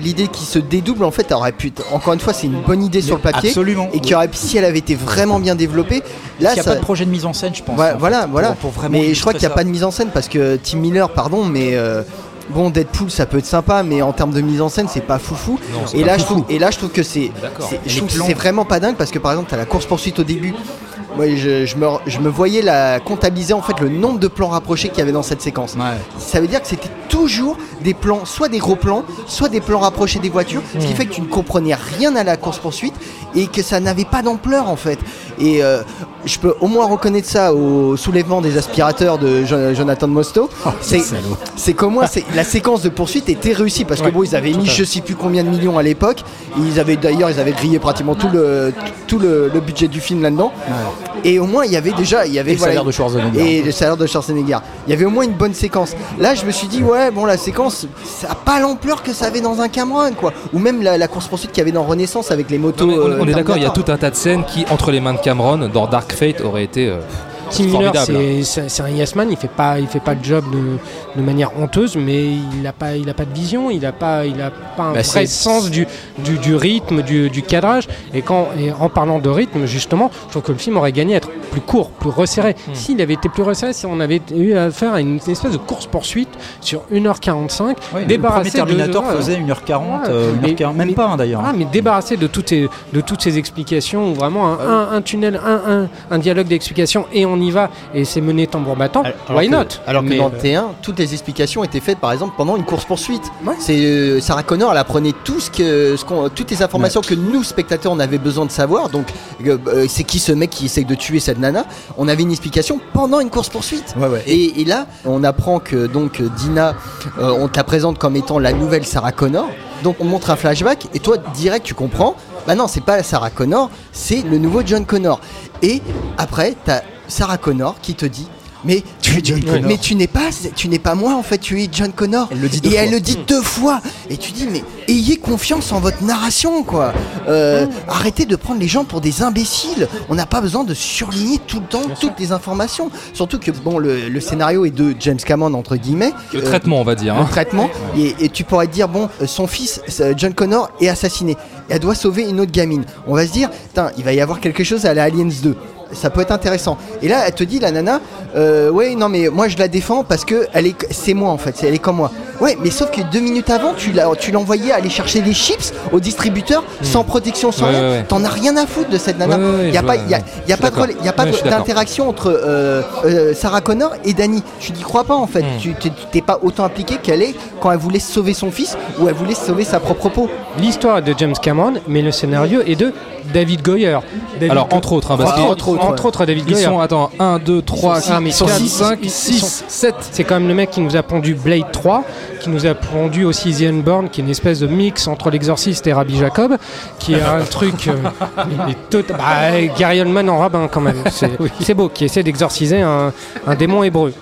l'idée qui se dédouble en fait aurait pu. être- Encore une fois, c'est une bonne idée sur le papier. Absolument. Et qui aurait, si elle avait été vraiment bien développée, là, il n'y a ça. pas de projet de mise en scène, je pense. Voilà, en voilà, fait, voilà. pour- pour vraiment mais je crois qu'il n'y a pas de mise en scène parce que Tim Miller, pardon, mais euh, bon, Deadpool, ça peut être sympa, mais en termes de mise en scène, c'est pas foufou. Non, c'est Et pas là, je foufou. trouve, et là, je trouve que c'est, c'est- je Les trouve que plans. c'est vraiment pas dingue parce que par exemple, tu as la course poursuite au début. Moi, je, je me, je me voyais la comptabiliser en fait le nombre de plans rapprochés qu'il y avait dans cette séquence. ça. Ouais. Ça veut dire que c'était toujours des plans, soit des gros plans, soit des plans rapprochés des voitures, ce qui fait que tu ne comprenais rien à la course poursuite et que ça n'avait pas d'ampleur en fait. Et euh, je peux au moins reconnaître ça au soulèvement des aspirateurs de Jo- Jonathan Mostow. c'est c'est qu'au moins la séquence de poursuite était réussie parce que Ouais, bon ils avaient mis je sais plus combien de millions à l'époque. Ils avaient d'ailleurs ils avaient grillé pratiquement tout le tout le, le budget du film là-dedans. Et au moins il y avait déjà il y avait Et le voilà, salaire de Schwarzenegger. et le salaire de Schwarzenegger. Il y avait au moins une bonne séquence. Là, je me suis dit, ouais, bon, la séquence, ça n'a pas l'ampleur que ça avait dans un Cameron, quoi. Ou même la, la course-poursuite qu'il y avait dans Renaissance avec les motos. Non, on, euh, on est d'accord, il y a tout un tas de scènes qui, entre les mains de Cameron, dans Dark Fate, auraient été euh, Tim Miller, c'est- un yes man. Il fait pas, il fait pas le job de, de manière honteuse, mais il a pas, il a pas de vision. Il a pas, il a pas un Bah, vrai sens du, du, du rythme, du, du cadrage. Et quand, et en parlant de rythme, justement, je trouve que le film aurait gagné à être plus court, plus resserré. Hmm. S'il avait été plus resserré, si on avait eu affaire à une espèce de course poursuite sur 1h45, Ouais, le débarrassé de- Terminator ouais. faisait 1h40, Ouais, euh, mais- 1h40, même mais- pas hein, d'ailleurs. Ah, mais débarrassé de toutes ces, de toutes ces explications, vraiment un, un- un tunnel, un, un, un dialogue d'explication, et on y va, et c'est mené tambour battant, Alors why que- not Alors que Mais, dans euh, le T1, toutes les explications étaient faites par exemple pendant une course poursuite. C'est euh, Sarah Connor, elle apprenait tout ce que, ce qu'on- toutes les informations que nous spectateurs on avait besoin de savoir. Donc euh, euh, c'est qui ce mec qui essaye de tuer cette nana? On avait une explication pendant une course poursuite. Ouais, ouais. Et, et là, on apprend que donc Dina, euh, on te la présente comme étant la nouvelle Sarah Connor. Donc on montre un flashback et toi direct tu comprends. Bah non, c'est pas Sarah Connor, c'est le nouveau John Connor. Et après, t'as Sarah Connor qui te dit. Mais tu, es John Connor. mais tu n'es pas, tu n'es pas moi en fait, tu es John Connor. Elle le dit deux et elle fois. le dit deux fois. Et tu dis mais ayez confiance en votre narration quoi. Euh, Mmh. Arrêtez de prendre les gens pour des imbéciles. On n'a pas besoin de surligner tout le temps toutes les informations. Surtout que bon le, le scénario est de James Cameron entre guillemets. Le Euh, traitement, on va dire. le hein. traitement et, et tu pourrais te dire bon euh, son fils euh, John Connor est assassiné elle doit sauver une autre gamine on va se dire il va y avoir quelque chose à la Aliens 2 ça peut être intéressant et là elle te dit la nana euh, ouais non mais moi je la défends parce que elle est c'est moi en fait elle est comme moi ouais mais sauf que deux minutes avant tu l'as tu l'envoyais aller chercher des chips au distributeur sans protection sans Hmm. Ouais, rien ouais, t'en as rien à foutre de cette nana il y a pas y a, y a pas de pas d'interaction entre euh, euh, Sarah Connor et Danny. Tu n'y crois pas en fait. Hmm. Tu t'es- pas autant impliqué qu'elle est quand elle voulait sauver son fils ou elle voulait sauver sa propre peau. L'histoire de James Cameron, mais le scénario est de David Goyer. David Alors, entre autres, hein, parce entre, que- autres, entre autres, David Ils Goyer. sont, attends, 1, 2, 3, Ah, mais 4, six, 5, ils 6, sont- 7. C'est quand même le mec qui nous a pondu Blade 3, qui nous a pondu aussi The Unborn, qui est une espèce de mix entre l'exorciste et Rabbi Jacob, qui est un truc. euh, tout- bah, Gary Oldman en rabbin quand même. C'est c'est beau, qui essaie d'exorciser un, un démon hébreu.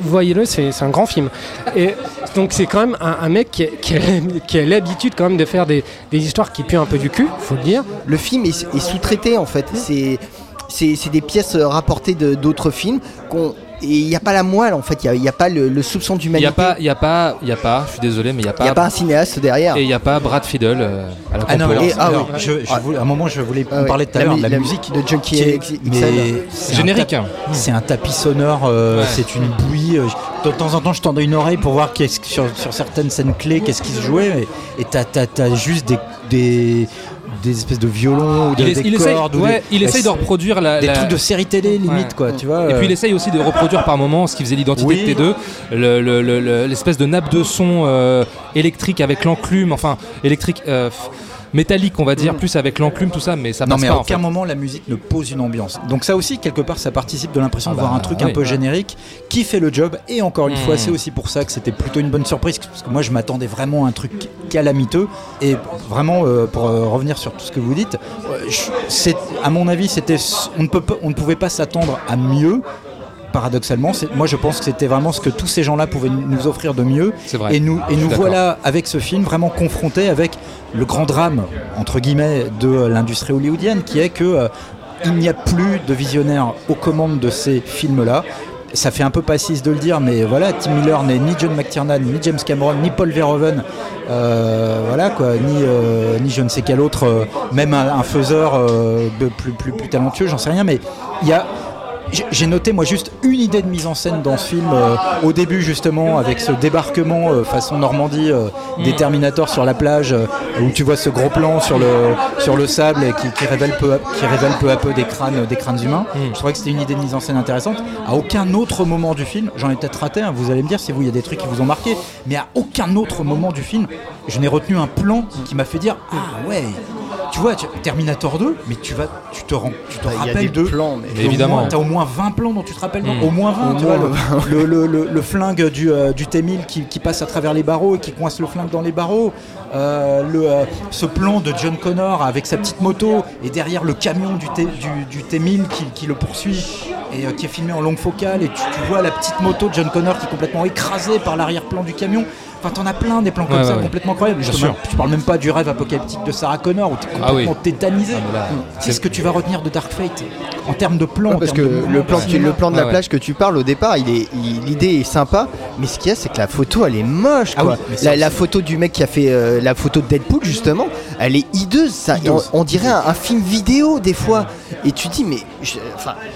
Voyez-le, c'est un grand film. Et donc c'est quand même un, un mec qui a, qui a- qui a l'habitude quand même de faire des, des histoires qui puent un peu du cul, faut le dire. Le film est, est sous-traité en fait. C'est des pièces rapportées d'autres films qu'on et il n'y a pas la moelle en fait. Il n'y a, il y a pas le, le soupçon Il n'y d'humanité. a pas, il y a pas, il y a pas, je suis désolé, mais il n'y a Il n'y a pas. pas un cinéaste derrière. Et il n'y a pas Brad Fiddle euh, à la Ah non, mais compo. alors, Et- ah alors, oui. je, je Ah. voulais- à un moment, je voulais Ah parler tout à La l'heure, mu- la, la musique de Junkie qui est- XL. mais Générique. C'est un tapis sonore, euh, Ouais. c'est une bouillie. euh, de temps en temps, je tendais une oreille pour voir sur, sur certaines scènes clés, qu'est-ce qui se jouait. Et et t'as, t'as juste des, des, des espèces de violons ou de, Il, des il essaye, cordes ouais, des- il essaye de reproduire la, des la- trucs de série télé limite quoi, tu vois. Et euh, puis il essaye aussi de reproduire par moment ce qui faisait l'identité Oui. de T2, le- le- le- le- l'espèce de nappe de son euh, électrique avec l'enclume, enfin électrique, euh, f- métallique on va dire, plus avec l'enclume, tout ça, mais ça non passe mais pas à en aucun fait. moment la musique ne pose une ambiance. Donc ça aussi quelque part ça participe de l'impression Ah de voir bah, un truc oui. un peu générique qui fait le job et encore une fois c'est aussi pour ça que c'était plutôt une bonne surprise parce que moi je m'attendais vraiment à un truc calamiteux et vraiment euh, pour euh, revenir sur tout ce que vous dites, euh, je- à mon avis c'était on ne peut on ne pouvait pas s'attendre à mieux. Paradoxalement, moi je pense que c'était vraiment ce que tous ces gens-là pouvaient nous offrir de mieux. Vrai. Et nous, et voilà avec ce film vraiment confrontés avec le grand drame entre guillemets de euh, l'industrie hollywoodienne, qui est que euh, il n'y a plus de visionnaires aux commandes de ces films-là. Ça fait un peu passiste de le dire, mais voilà, Tim Miller n'est ni John McTiernan, ni James Cameron, ni Paul Verhoeven, euh, voilà quoi, ni, euh, ni je ne sais quel autre, même un, un faiseur de plus, plus, plus talentueux, j'en sais rien, mais il y a j'ai- noté moi juste une idée de mise en scène dans ce film euh, au début justement avec ce débarquement euh, façon Normandie euh, des Mm. Terminators sur la plage où tu vois ce gros plan sur le sur le sable et qui, qui révèle peu à, qui révèle peu à peu des crânes des crânes humains. Mm. Je trouvais que c'était une idée de mise en scène intéressante. À aucun autre moment du film, j'en ai peut-être raté, hein, vous allez me dire si vous il y a des trucs qui vous ont marqué, mais à aucun autre moment du film, je n'ai retenu un plan qui m'a fait dire ah ouais. Tu vois, tu- Terminator 2, mais tu vas, tu te rends, tu te Bah, il y a rappelles des de plans, mais- T'as au Évidemment. moins- T'as au moins 20 plans dont tu te rappelles, non Mm. Au moins 20, Au tu vois, le, le, le- le- le flingue du, euh, du T-1000 qui, qui passe à travers les barreaux et qui coince le flingue dans les barreaux. Euh, le, euh, ce plan de John Connor avec sa petite moto et derrière le camion du, T, du, du T-1000 qui, qui le poursuit et euh, qui est filmé en longue focale et tu, tu vois la petite moto de John Connor qui est complètement écrasée par l'arrière-plan du camion. Enfin, t'en as plein des plans comme Ouais, ça ouais, complètement incroyables. Je, je parle même pas du rêve apocalyptique de Sarah Connor où t'es Ah oui. complètement tétanisé. Ah, Qu'est-ce que tu vas retenir de Dark Fate en termes de plan Ouais, parce que le plan, le plan de la ouais. plage que tu parles au départ, il est, l'idée est sympa, mais ce qu'il y a, c'est que la photo, elle est moche. Ah Quoi. oui, la, photo du mec qui a fait euh, la photo de Deadpool, justement, elle est hideuse. Ça, Hideuse. On, on dirait un, un film vidéo des fois. Et tu dis, mais, je-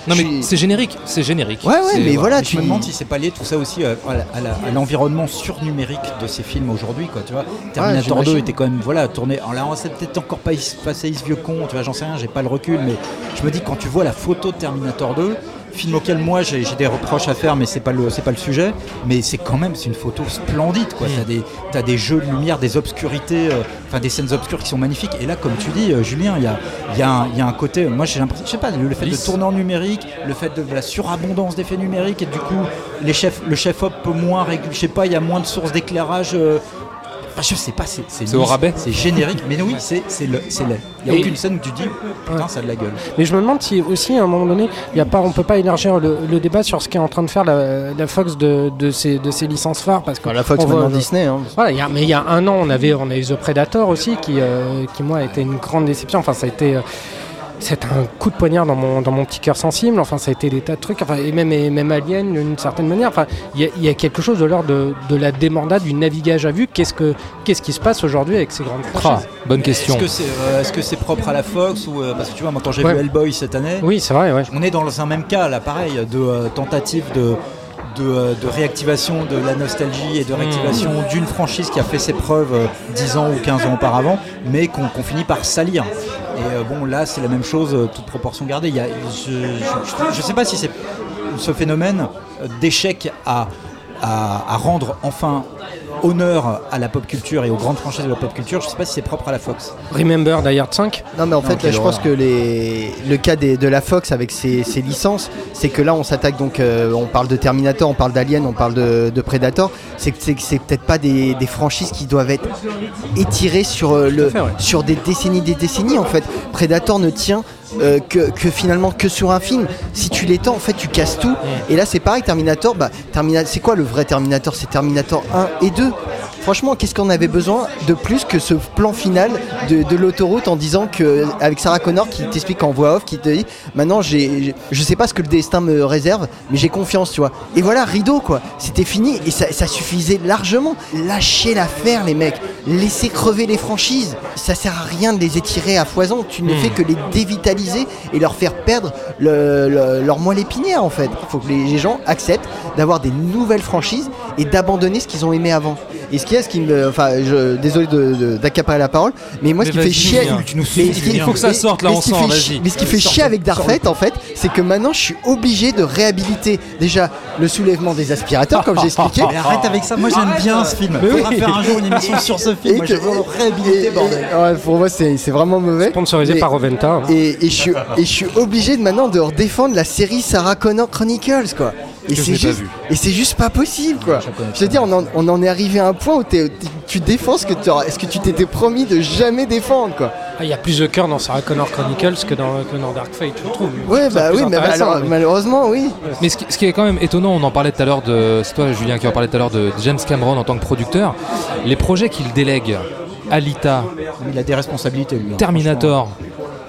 Non mais c'est générique, c'est générique. Ouais, ouais, C'est- mais voilà, Mais tu je me demande si c'est pas lié tout ça aussi euh, à, l'environnement surnumérique de ces films aujourd'hui quoi tu vois Terminator 2 j'imagine. était quand même voilà tourné alors là on s'est peut-être encore pas passé ce vieux con tu vois j'en sais rien j'ai pas le recul mais je me dis quand tu vois la photo de Terminator 2 film auquel moi j'ai des reproches à faire mais c'est pas le c'est pas le sujet mais c'est quand même c'est une photo splendide quoi Mm. t'as des jeux de lumière des obscurités euh, enfin des scènes obscures qui sont magnifiques et là comme tu dis euh, Julien il y a il y, a un- il y a un côté moi j'ai l'impression je sais pas le fait Lisse. de tourner en numérique le fait de la surabondance d'effets numériques et du coup les chefs le chef op peut moins je sais pas il y a moins de sources d'éclairage euh, Enfin, je sais pas, c'est C'est au rabais c'est générique, mais oui, c'est c'est le, c'est laid. Il y a Et- aucune scène où tu dis putain ça a de la gueule. Mais je me demande si aussi à un moment donné, il y a pas, on peut pas élargir le, le débat sur ce qu'est en train de faire la, la Fox de, de, ses, de ses licences phares parce que Enfin, la Fox on voit- maintenant Disney. Hein. Voilà, il y a- mais il y a un an, on avait, on a eu The Predator aussi, qui, euh, qui moi a été une grande déception. Enfin, ça a été, euh, c'est un coup de poignard dans mon, dans mon petit cœur sensible. Enfin, ça a été des tas de trucs. Enfin, et même, et même Alien, d'une certaine manière. Enfin, il y, a- il y a quelque chose de l'ordre de, de la démordade, du navigage à vue. Qu'est-ce que, qu'est-ce qui se passe aujourd'hui avec ces grandes Ah, franchises bonne question. Est-ce que c'est euh, est-ce que c'est propre à la Fox ou euh, parce que tu vois moi quand j'ai Ouais. vu Hellboy cette année, Oui, c'est vrai. Ouais. on est dans un même cas là pareil de euh, tentative de de, de réactivation de la nostalgie et de réactivation d'une franchise qui a fait ses preuves euh, 10 ans ou 15 ans auparavant, mais qu'on qu'on finit par salir. Et euh, bon, là, c'est la même chose, euh, toute proportion gardée. Je ne sais pas si c'est ce phénomène d'échec à rendre enfin honneur à la pop culture et aux grandes franchises de la pop culture. Je ne sais pas si c'est propre à la Fox. Remember Die Hard 5 Non mais en fait là, je pense que les... le cas des- de la Fox avec ses, ses licences, c'est que là on s'attaque donc, euh, on parle de Terminator, on parle d'Alien, on parle de, de Predator, c'est que c'est peut-être pas des, des franchises qui doivent être étirées sur, euh, le, fait, ouais. sur des décennies des décennies en fait. Predator ne tient euh, que, que finalement que sur un film. Si tu l'étends en fait tu casses tout. Et là c'est pareil Terminator, bah, Termina- c'est quoi le vrai Terminator? C'est Terminator 1 et 2. deux Franchement, qu'est-ce qu'on avait besoin de plus que ce plan final de, de l'autoroute en disant que avec Sarah Connor qui t'explique en voix off, qui te dit maintenant j'ai, je sais pas ce que le destin me réserve, mais j'ai confiance, tu vois. Et voilà, rideau quoi, c'était fini et ça, ça suffisait largement. Lâchez l'affaire les mecs, laissez crever les franchises. Ça sert à rien de les étirer à foison. Tu ne Hmm. fais que les dévitaliser et leur faire perdre le- le- leur moelle épinière en fait. Il faut que les gens acceptent d'avoir des nouvelles franchises et d'abandonner ce qu'ils ont aimé avant. Et ce qu'il y a, ce qui me, enfin, je, désolé d'accaparer la parole, mais moi, ce qui fait chier. Il faut que ça sorte, là, mais on ce qui sent, fait vas-y. chier- Mais ce qui fait chier avec. Fate, en fait, c'est que maintenant, je suis obligé de réhabiliter déjà le soulèvement des aspirateurs, comme j'ai expliqué. Mais arrête avec ça, moi j'aime bien ce film. Mais Faudra oui. faire un jour une émission sur ce film. Et Moi que- je veux réhabiliter, bordel. Pour moi, c'est c'est vraiment mauvais. Sponsorisé par Roventa. hein. Et, je suis, et je suis obligé de maintenant de redéfendre la série Sarah Connor Chronicles, quoi. Et c'est juste, vu. et c'est juste pas possible, quoi. Je veux dire, on en, on en est arrivé à un point où t'es- tu défends ce que tu est-ce que tu t'étais promis de jamais défendre, quoi. Ah, Il y a plus de cœur dans Sarah Connor Chronicles que dans, que dans Dark Fate, je trouve. Ouais, bah oui, mais intéressant, alors, mais- malheureusement, oui. Mais ce qui, ce qui est quand même étonnant, on en parlait tout à l'heure de. C'est toi, Julien, qui en parlait tout à l'heure de James Cameron en tant que producteur. Les projets qu'il délègue, Alita, Il a des responsabilités lui. hein, Terminator,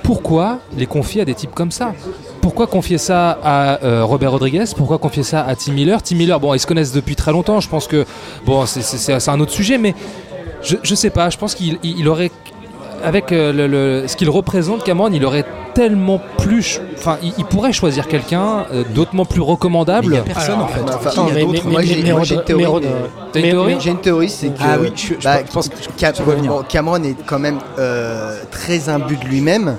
pourquoi les confier à des types comme ça? Pourquoi confier ça à euh, Robert Rodriguez? Pourquoi confier ça à Tim Miller? Tim Miller, bon, ils se connaissent depuis très longtemps, je pense que. Bon, c'est- un autre sujet, mais je, je sais pas, je pense qu'il il- il aurait. Avec euh, le, le- ce qu'il représente, Cameron, il aurait tellement plus. Enfin, il, il pourrait choisir quelqu'un euh, d'autrement plus recommandable. Mais il a personne, en fait. Enfin, a mais- mais- Moi, j'ai une théorie. J'ai une théorie, c'est que, Ah oui, je- je bah, pense que Cam- bon, Cameron est quand même euh, très imbu de lui-même,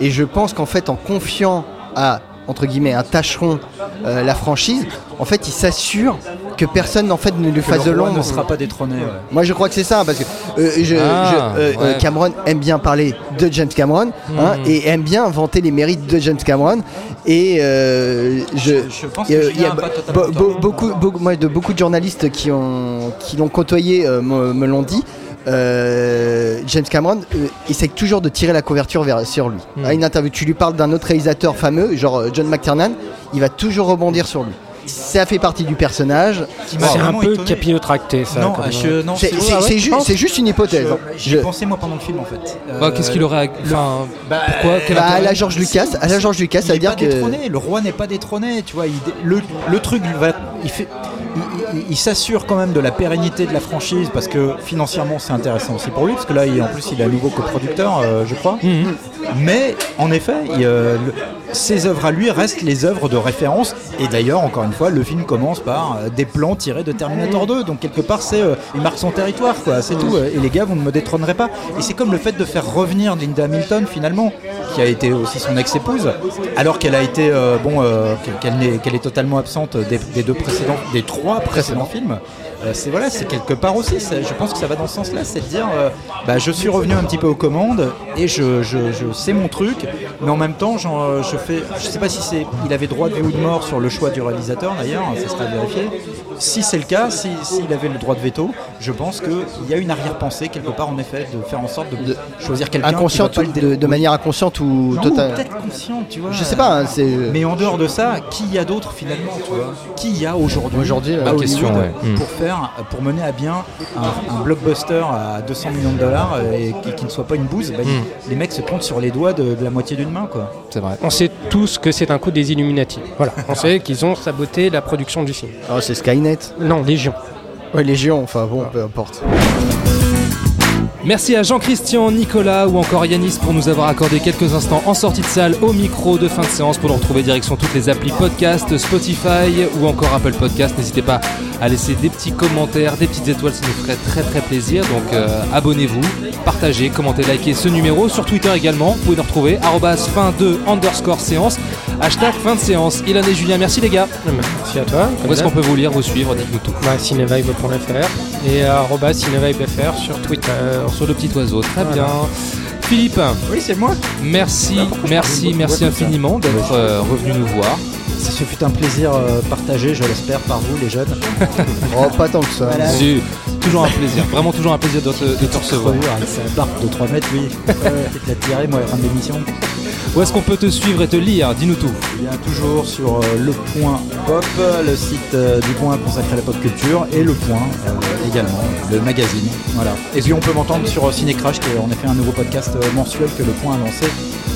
et je pense qu'en fait, en confiant à entre guillemets un tâcheron euh, la franchise, en fait, il s'assure que personne en fait ne lui Que fasse de l'ombre. ne sera pas détrôné. ouais. Moi, je crois que c'est ça, parce que euh, je- Ah, je- euh, ouais. Cameron aime bien parler de James Cameron hein, Mhm. et aime bien vanter les mérites de James Cameron. Et euh, je, Je pense euh, il y a beaucoup, moi, de beaucoup de journalistes qui ont, qui l'ont côtoyé euh, me, me l'ont dit. Euh, James Cameron euh, essaie toujours de tirer la couverture vers, sur lui. Mhm. À une interview, tu lui parles d'un autre réalisateur fameux, genre euh, John McTiernan, il va toujours rebondir sur lui. Ça fait partie du personnage. C'est un peu capillotracté, ça. Non, comme, je- non, C'est ju- juste une hypothèse. hein. J'y Je- ai pensé moi pendant le film en fait. Bah, Euh, Qu'est-ce qu'il aurait. Enfin, Bah, pourquoi Quel Bah, à la George Lucas, à la George Lucas, il ça veut dire pas que détrôné, le roi n'est pas détrôné, tu vois. il le, le truc, il, va, il, fait, il, s'assure quand même de la pérennité de la franchise parce que financièrement c'est intéressant aussi pour lui, parce que là, il, en plus, il est à nouveau coproducteur, euh, je crois. Mhm. Mais en effet, il, euh, le- ses œuvres à lui restent les œuvres de référence. Et d'ailleurs, encore une fois, le film commence par euh, des plans tirés de Terminator 2. Donc quelque part, c'est il marque son territoire, quoi. C'est tout. Et les gars, vous ne me détrônerez pas. Et c'est comme le fait de faire revenir Linda Hamilton finalement, qui a été aussi son ex-épouse, alors qu'elle a été bon, qu'elle est totalement absente des, des deux précédents, des trois précédents films. Euh, c'est voilà, c'est quelque part aussi. Je pense que ça va dans ce sens-là, c'est de dire, euh, bah, je suis revenu un petit peu aux commandes et je, je, je sais mon truc, mais en même temps, euh, je fais, je sais pas si c'est, il avait droit de vie ou de mort sur le choix du réalisateur d'ailleurs, ça sera vérifié. Si c'est le cas, si- s'il avait le droit de veto, je pense qu'il y a une arrière-pensée quelque part en effet de faire en sorte de, De- choisir quelqu'un qui va inconsciente pas ou le de, manière inconsciente ou totale. peut-être consciente, tu vois. Je sais pas, hein, c'est. Mais en dehors de ça, qui y a d'autre finalement, tu vois? Qui y a aujourd'hui? Aujourd'hui, Hollywood question, ouais. Mm. pour faire, pour mener à bien un, un blockbuster à 200 millions de dollars et qui, qui ne soit pas une bouse bah, Mm. ils- Les mecs se comptent sur les doigts de, de la moitié d'une main, quoi. C'est vrai. On sait tous que c'est un coup des Illuminati. Voilà, on sait qu'ils ont saboté la production du film. Oh, c'est Skynet. Non, Légion. Ouais, Légion, enfin bon, peu importe. Merci à Jean-Christian, Nicolas ou encore Yanis pour nous avoir accordé quelques instants en sortie de salle au micro de fin de séance pour nous retrouver direction toutes les applis podcast, Spotify ou encore Apple Podcast. N'hésitez pas à laisser des petits commentaires, des petites étoiles, ça nous ferait très très plaisir. Donc euh, abonnez-vous, partagez, commentez, likez ce numéro sur Twitter également. Vous pouvez nous retrouver fin de underscore séance, hashtag fin de séance. Ilan et Julien, merci les gars. Merci à toi. Où est-ce qu'on peut vous lire, vous suivre Dites-nous tout. bah, cinevibe.fr et sur Twitter. Sur le petit oiseau, très Voilà. bien. Philippe, Oui, c'est moi. merci, je merci, merci infiniment d'être euh, revenu nous voir. Ce fut un plaisir euh, partagé, je l'espère, par vous, les jeunes. Oh, pas tant que ça. Voilà. C'est toujours un plaisir, vraiment toujours un plaisir de te, de te recevoir. Avec sa barbe de 3 mètres, oui. La tirer, moi, à la fin de l'émission. Où est-ce qu'on peut te suivre et te lire? Dis-nous tout. Eh bien, toujours sur euh, Le Point Pop, le site euh, du Point consacré à la pop culture, et Le Point euh, également, le magazine. Voilà. Et puis on peut m'entendre sur euh, Ciné Crash, qui est en effet un nouveau podcast euh, mensuel que Le Point a lancé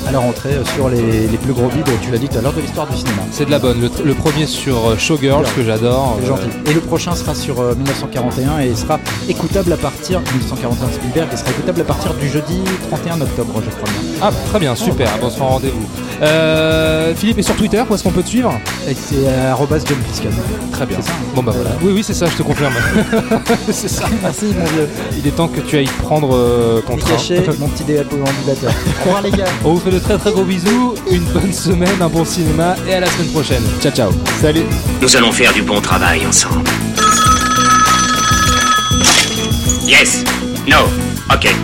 à la rentrée euh, sur les, les plus gros bides, tu l'as dit tout à l'heure, de l'histoire du cinéma. C'est de la bonne. Le, le premier sur euh, Showgirls que j'adore. C'est gentil. Et le prochain sera sur euh, 1941 et sera écoutable à partir 1941 Spielberg et sera écoutable à partir du jeudi 31 octobre, je crois bien. Ah, très bien, super. Bon, on se rend rendez-vous. Euh, Philippe est sur Twitter, où est-ce qu'on peut te suivre? C'est euh, arrobas. Très bien. Ça, hein Bon bah voilà. Oui, oui, c'est ça, je te confirme. c'est ça. Merci mon vieux. Il est temps que tu ailles prendre euh, ton train. Caché mon petit l'ambulateur. Au revoir les gars. On vous fait de très très gros bisous, une bonne semaine, un bon cinéma et à la semaine prochaine. Ciao ciao. Salut. Nous allons faire du bon travail ensemble. Yes. No. Ok.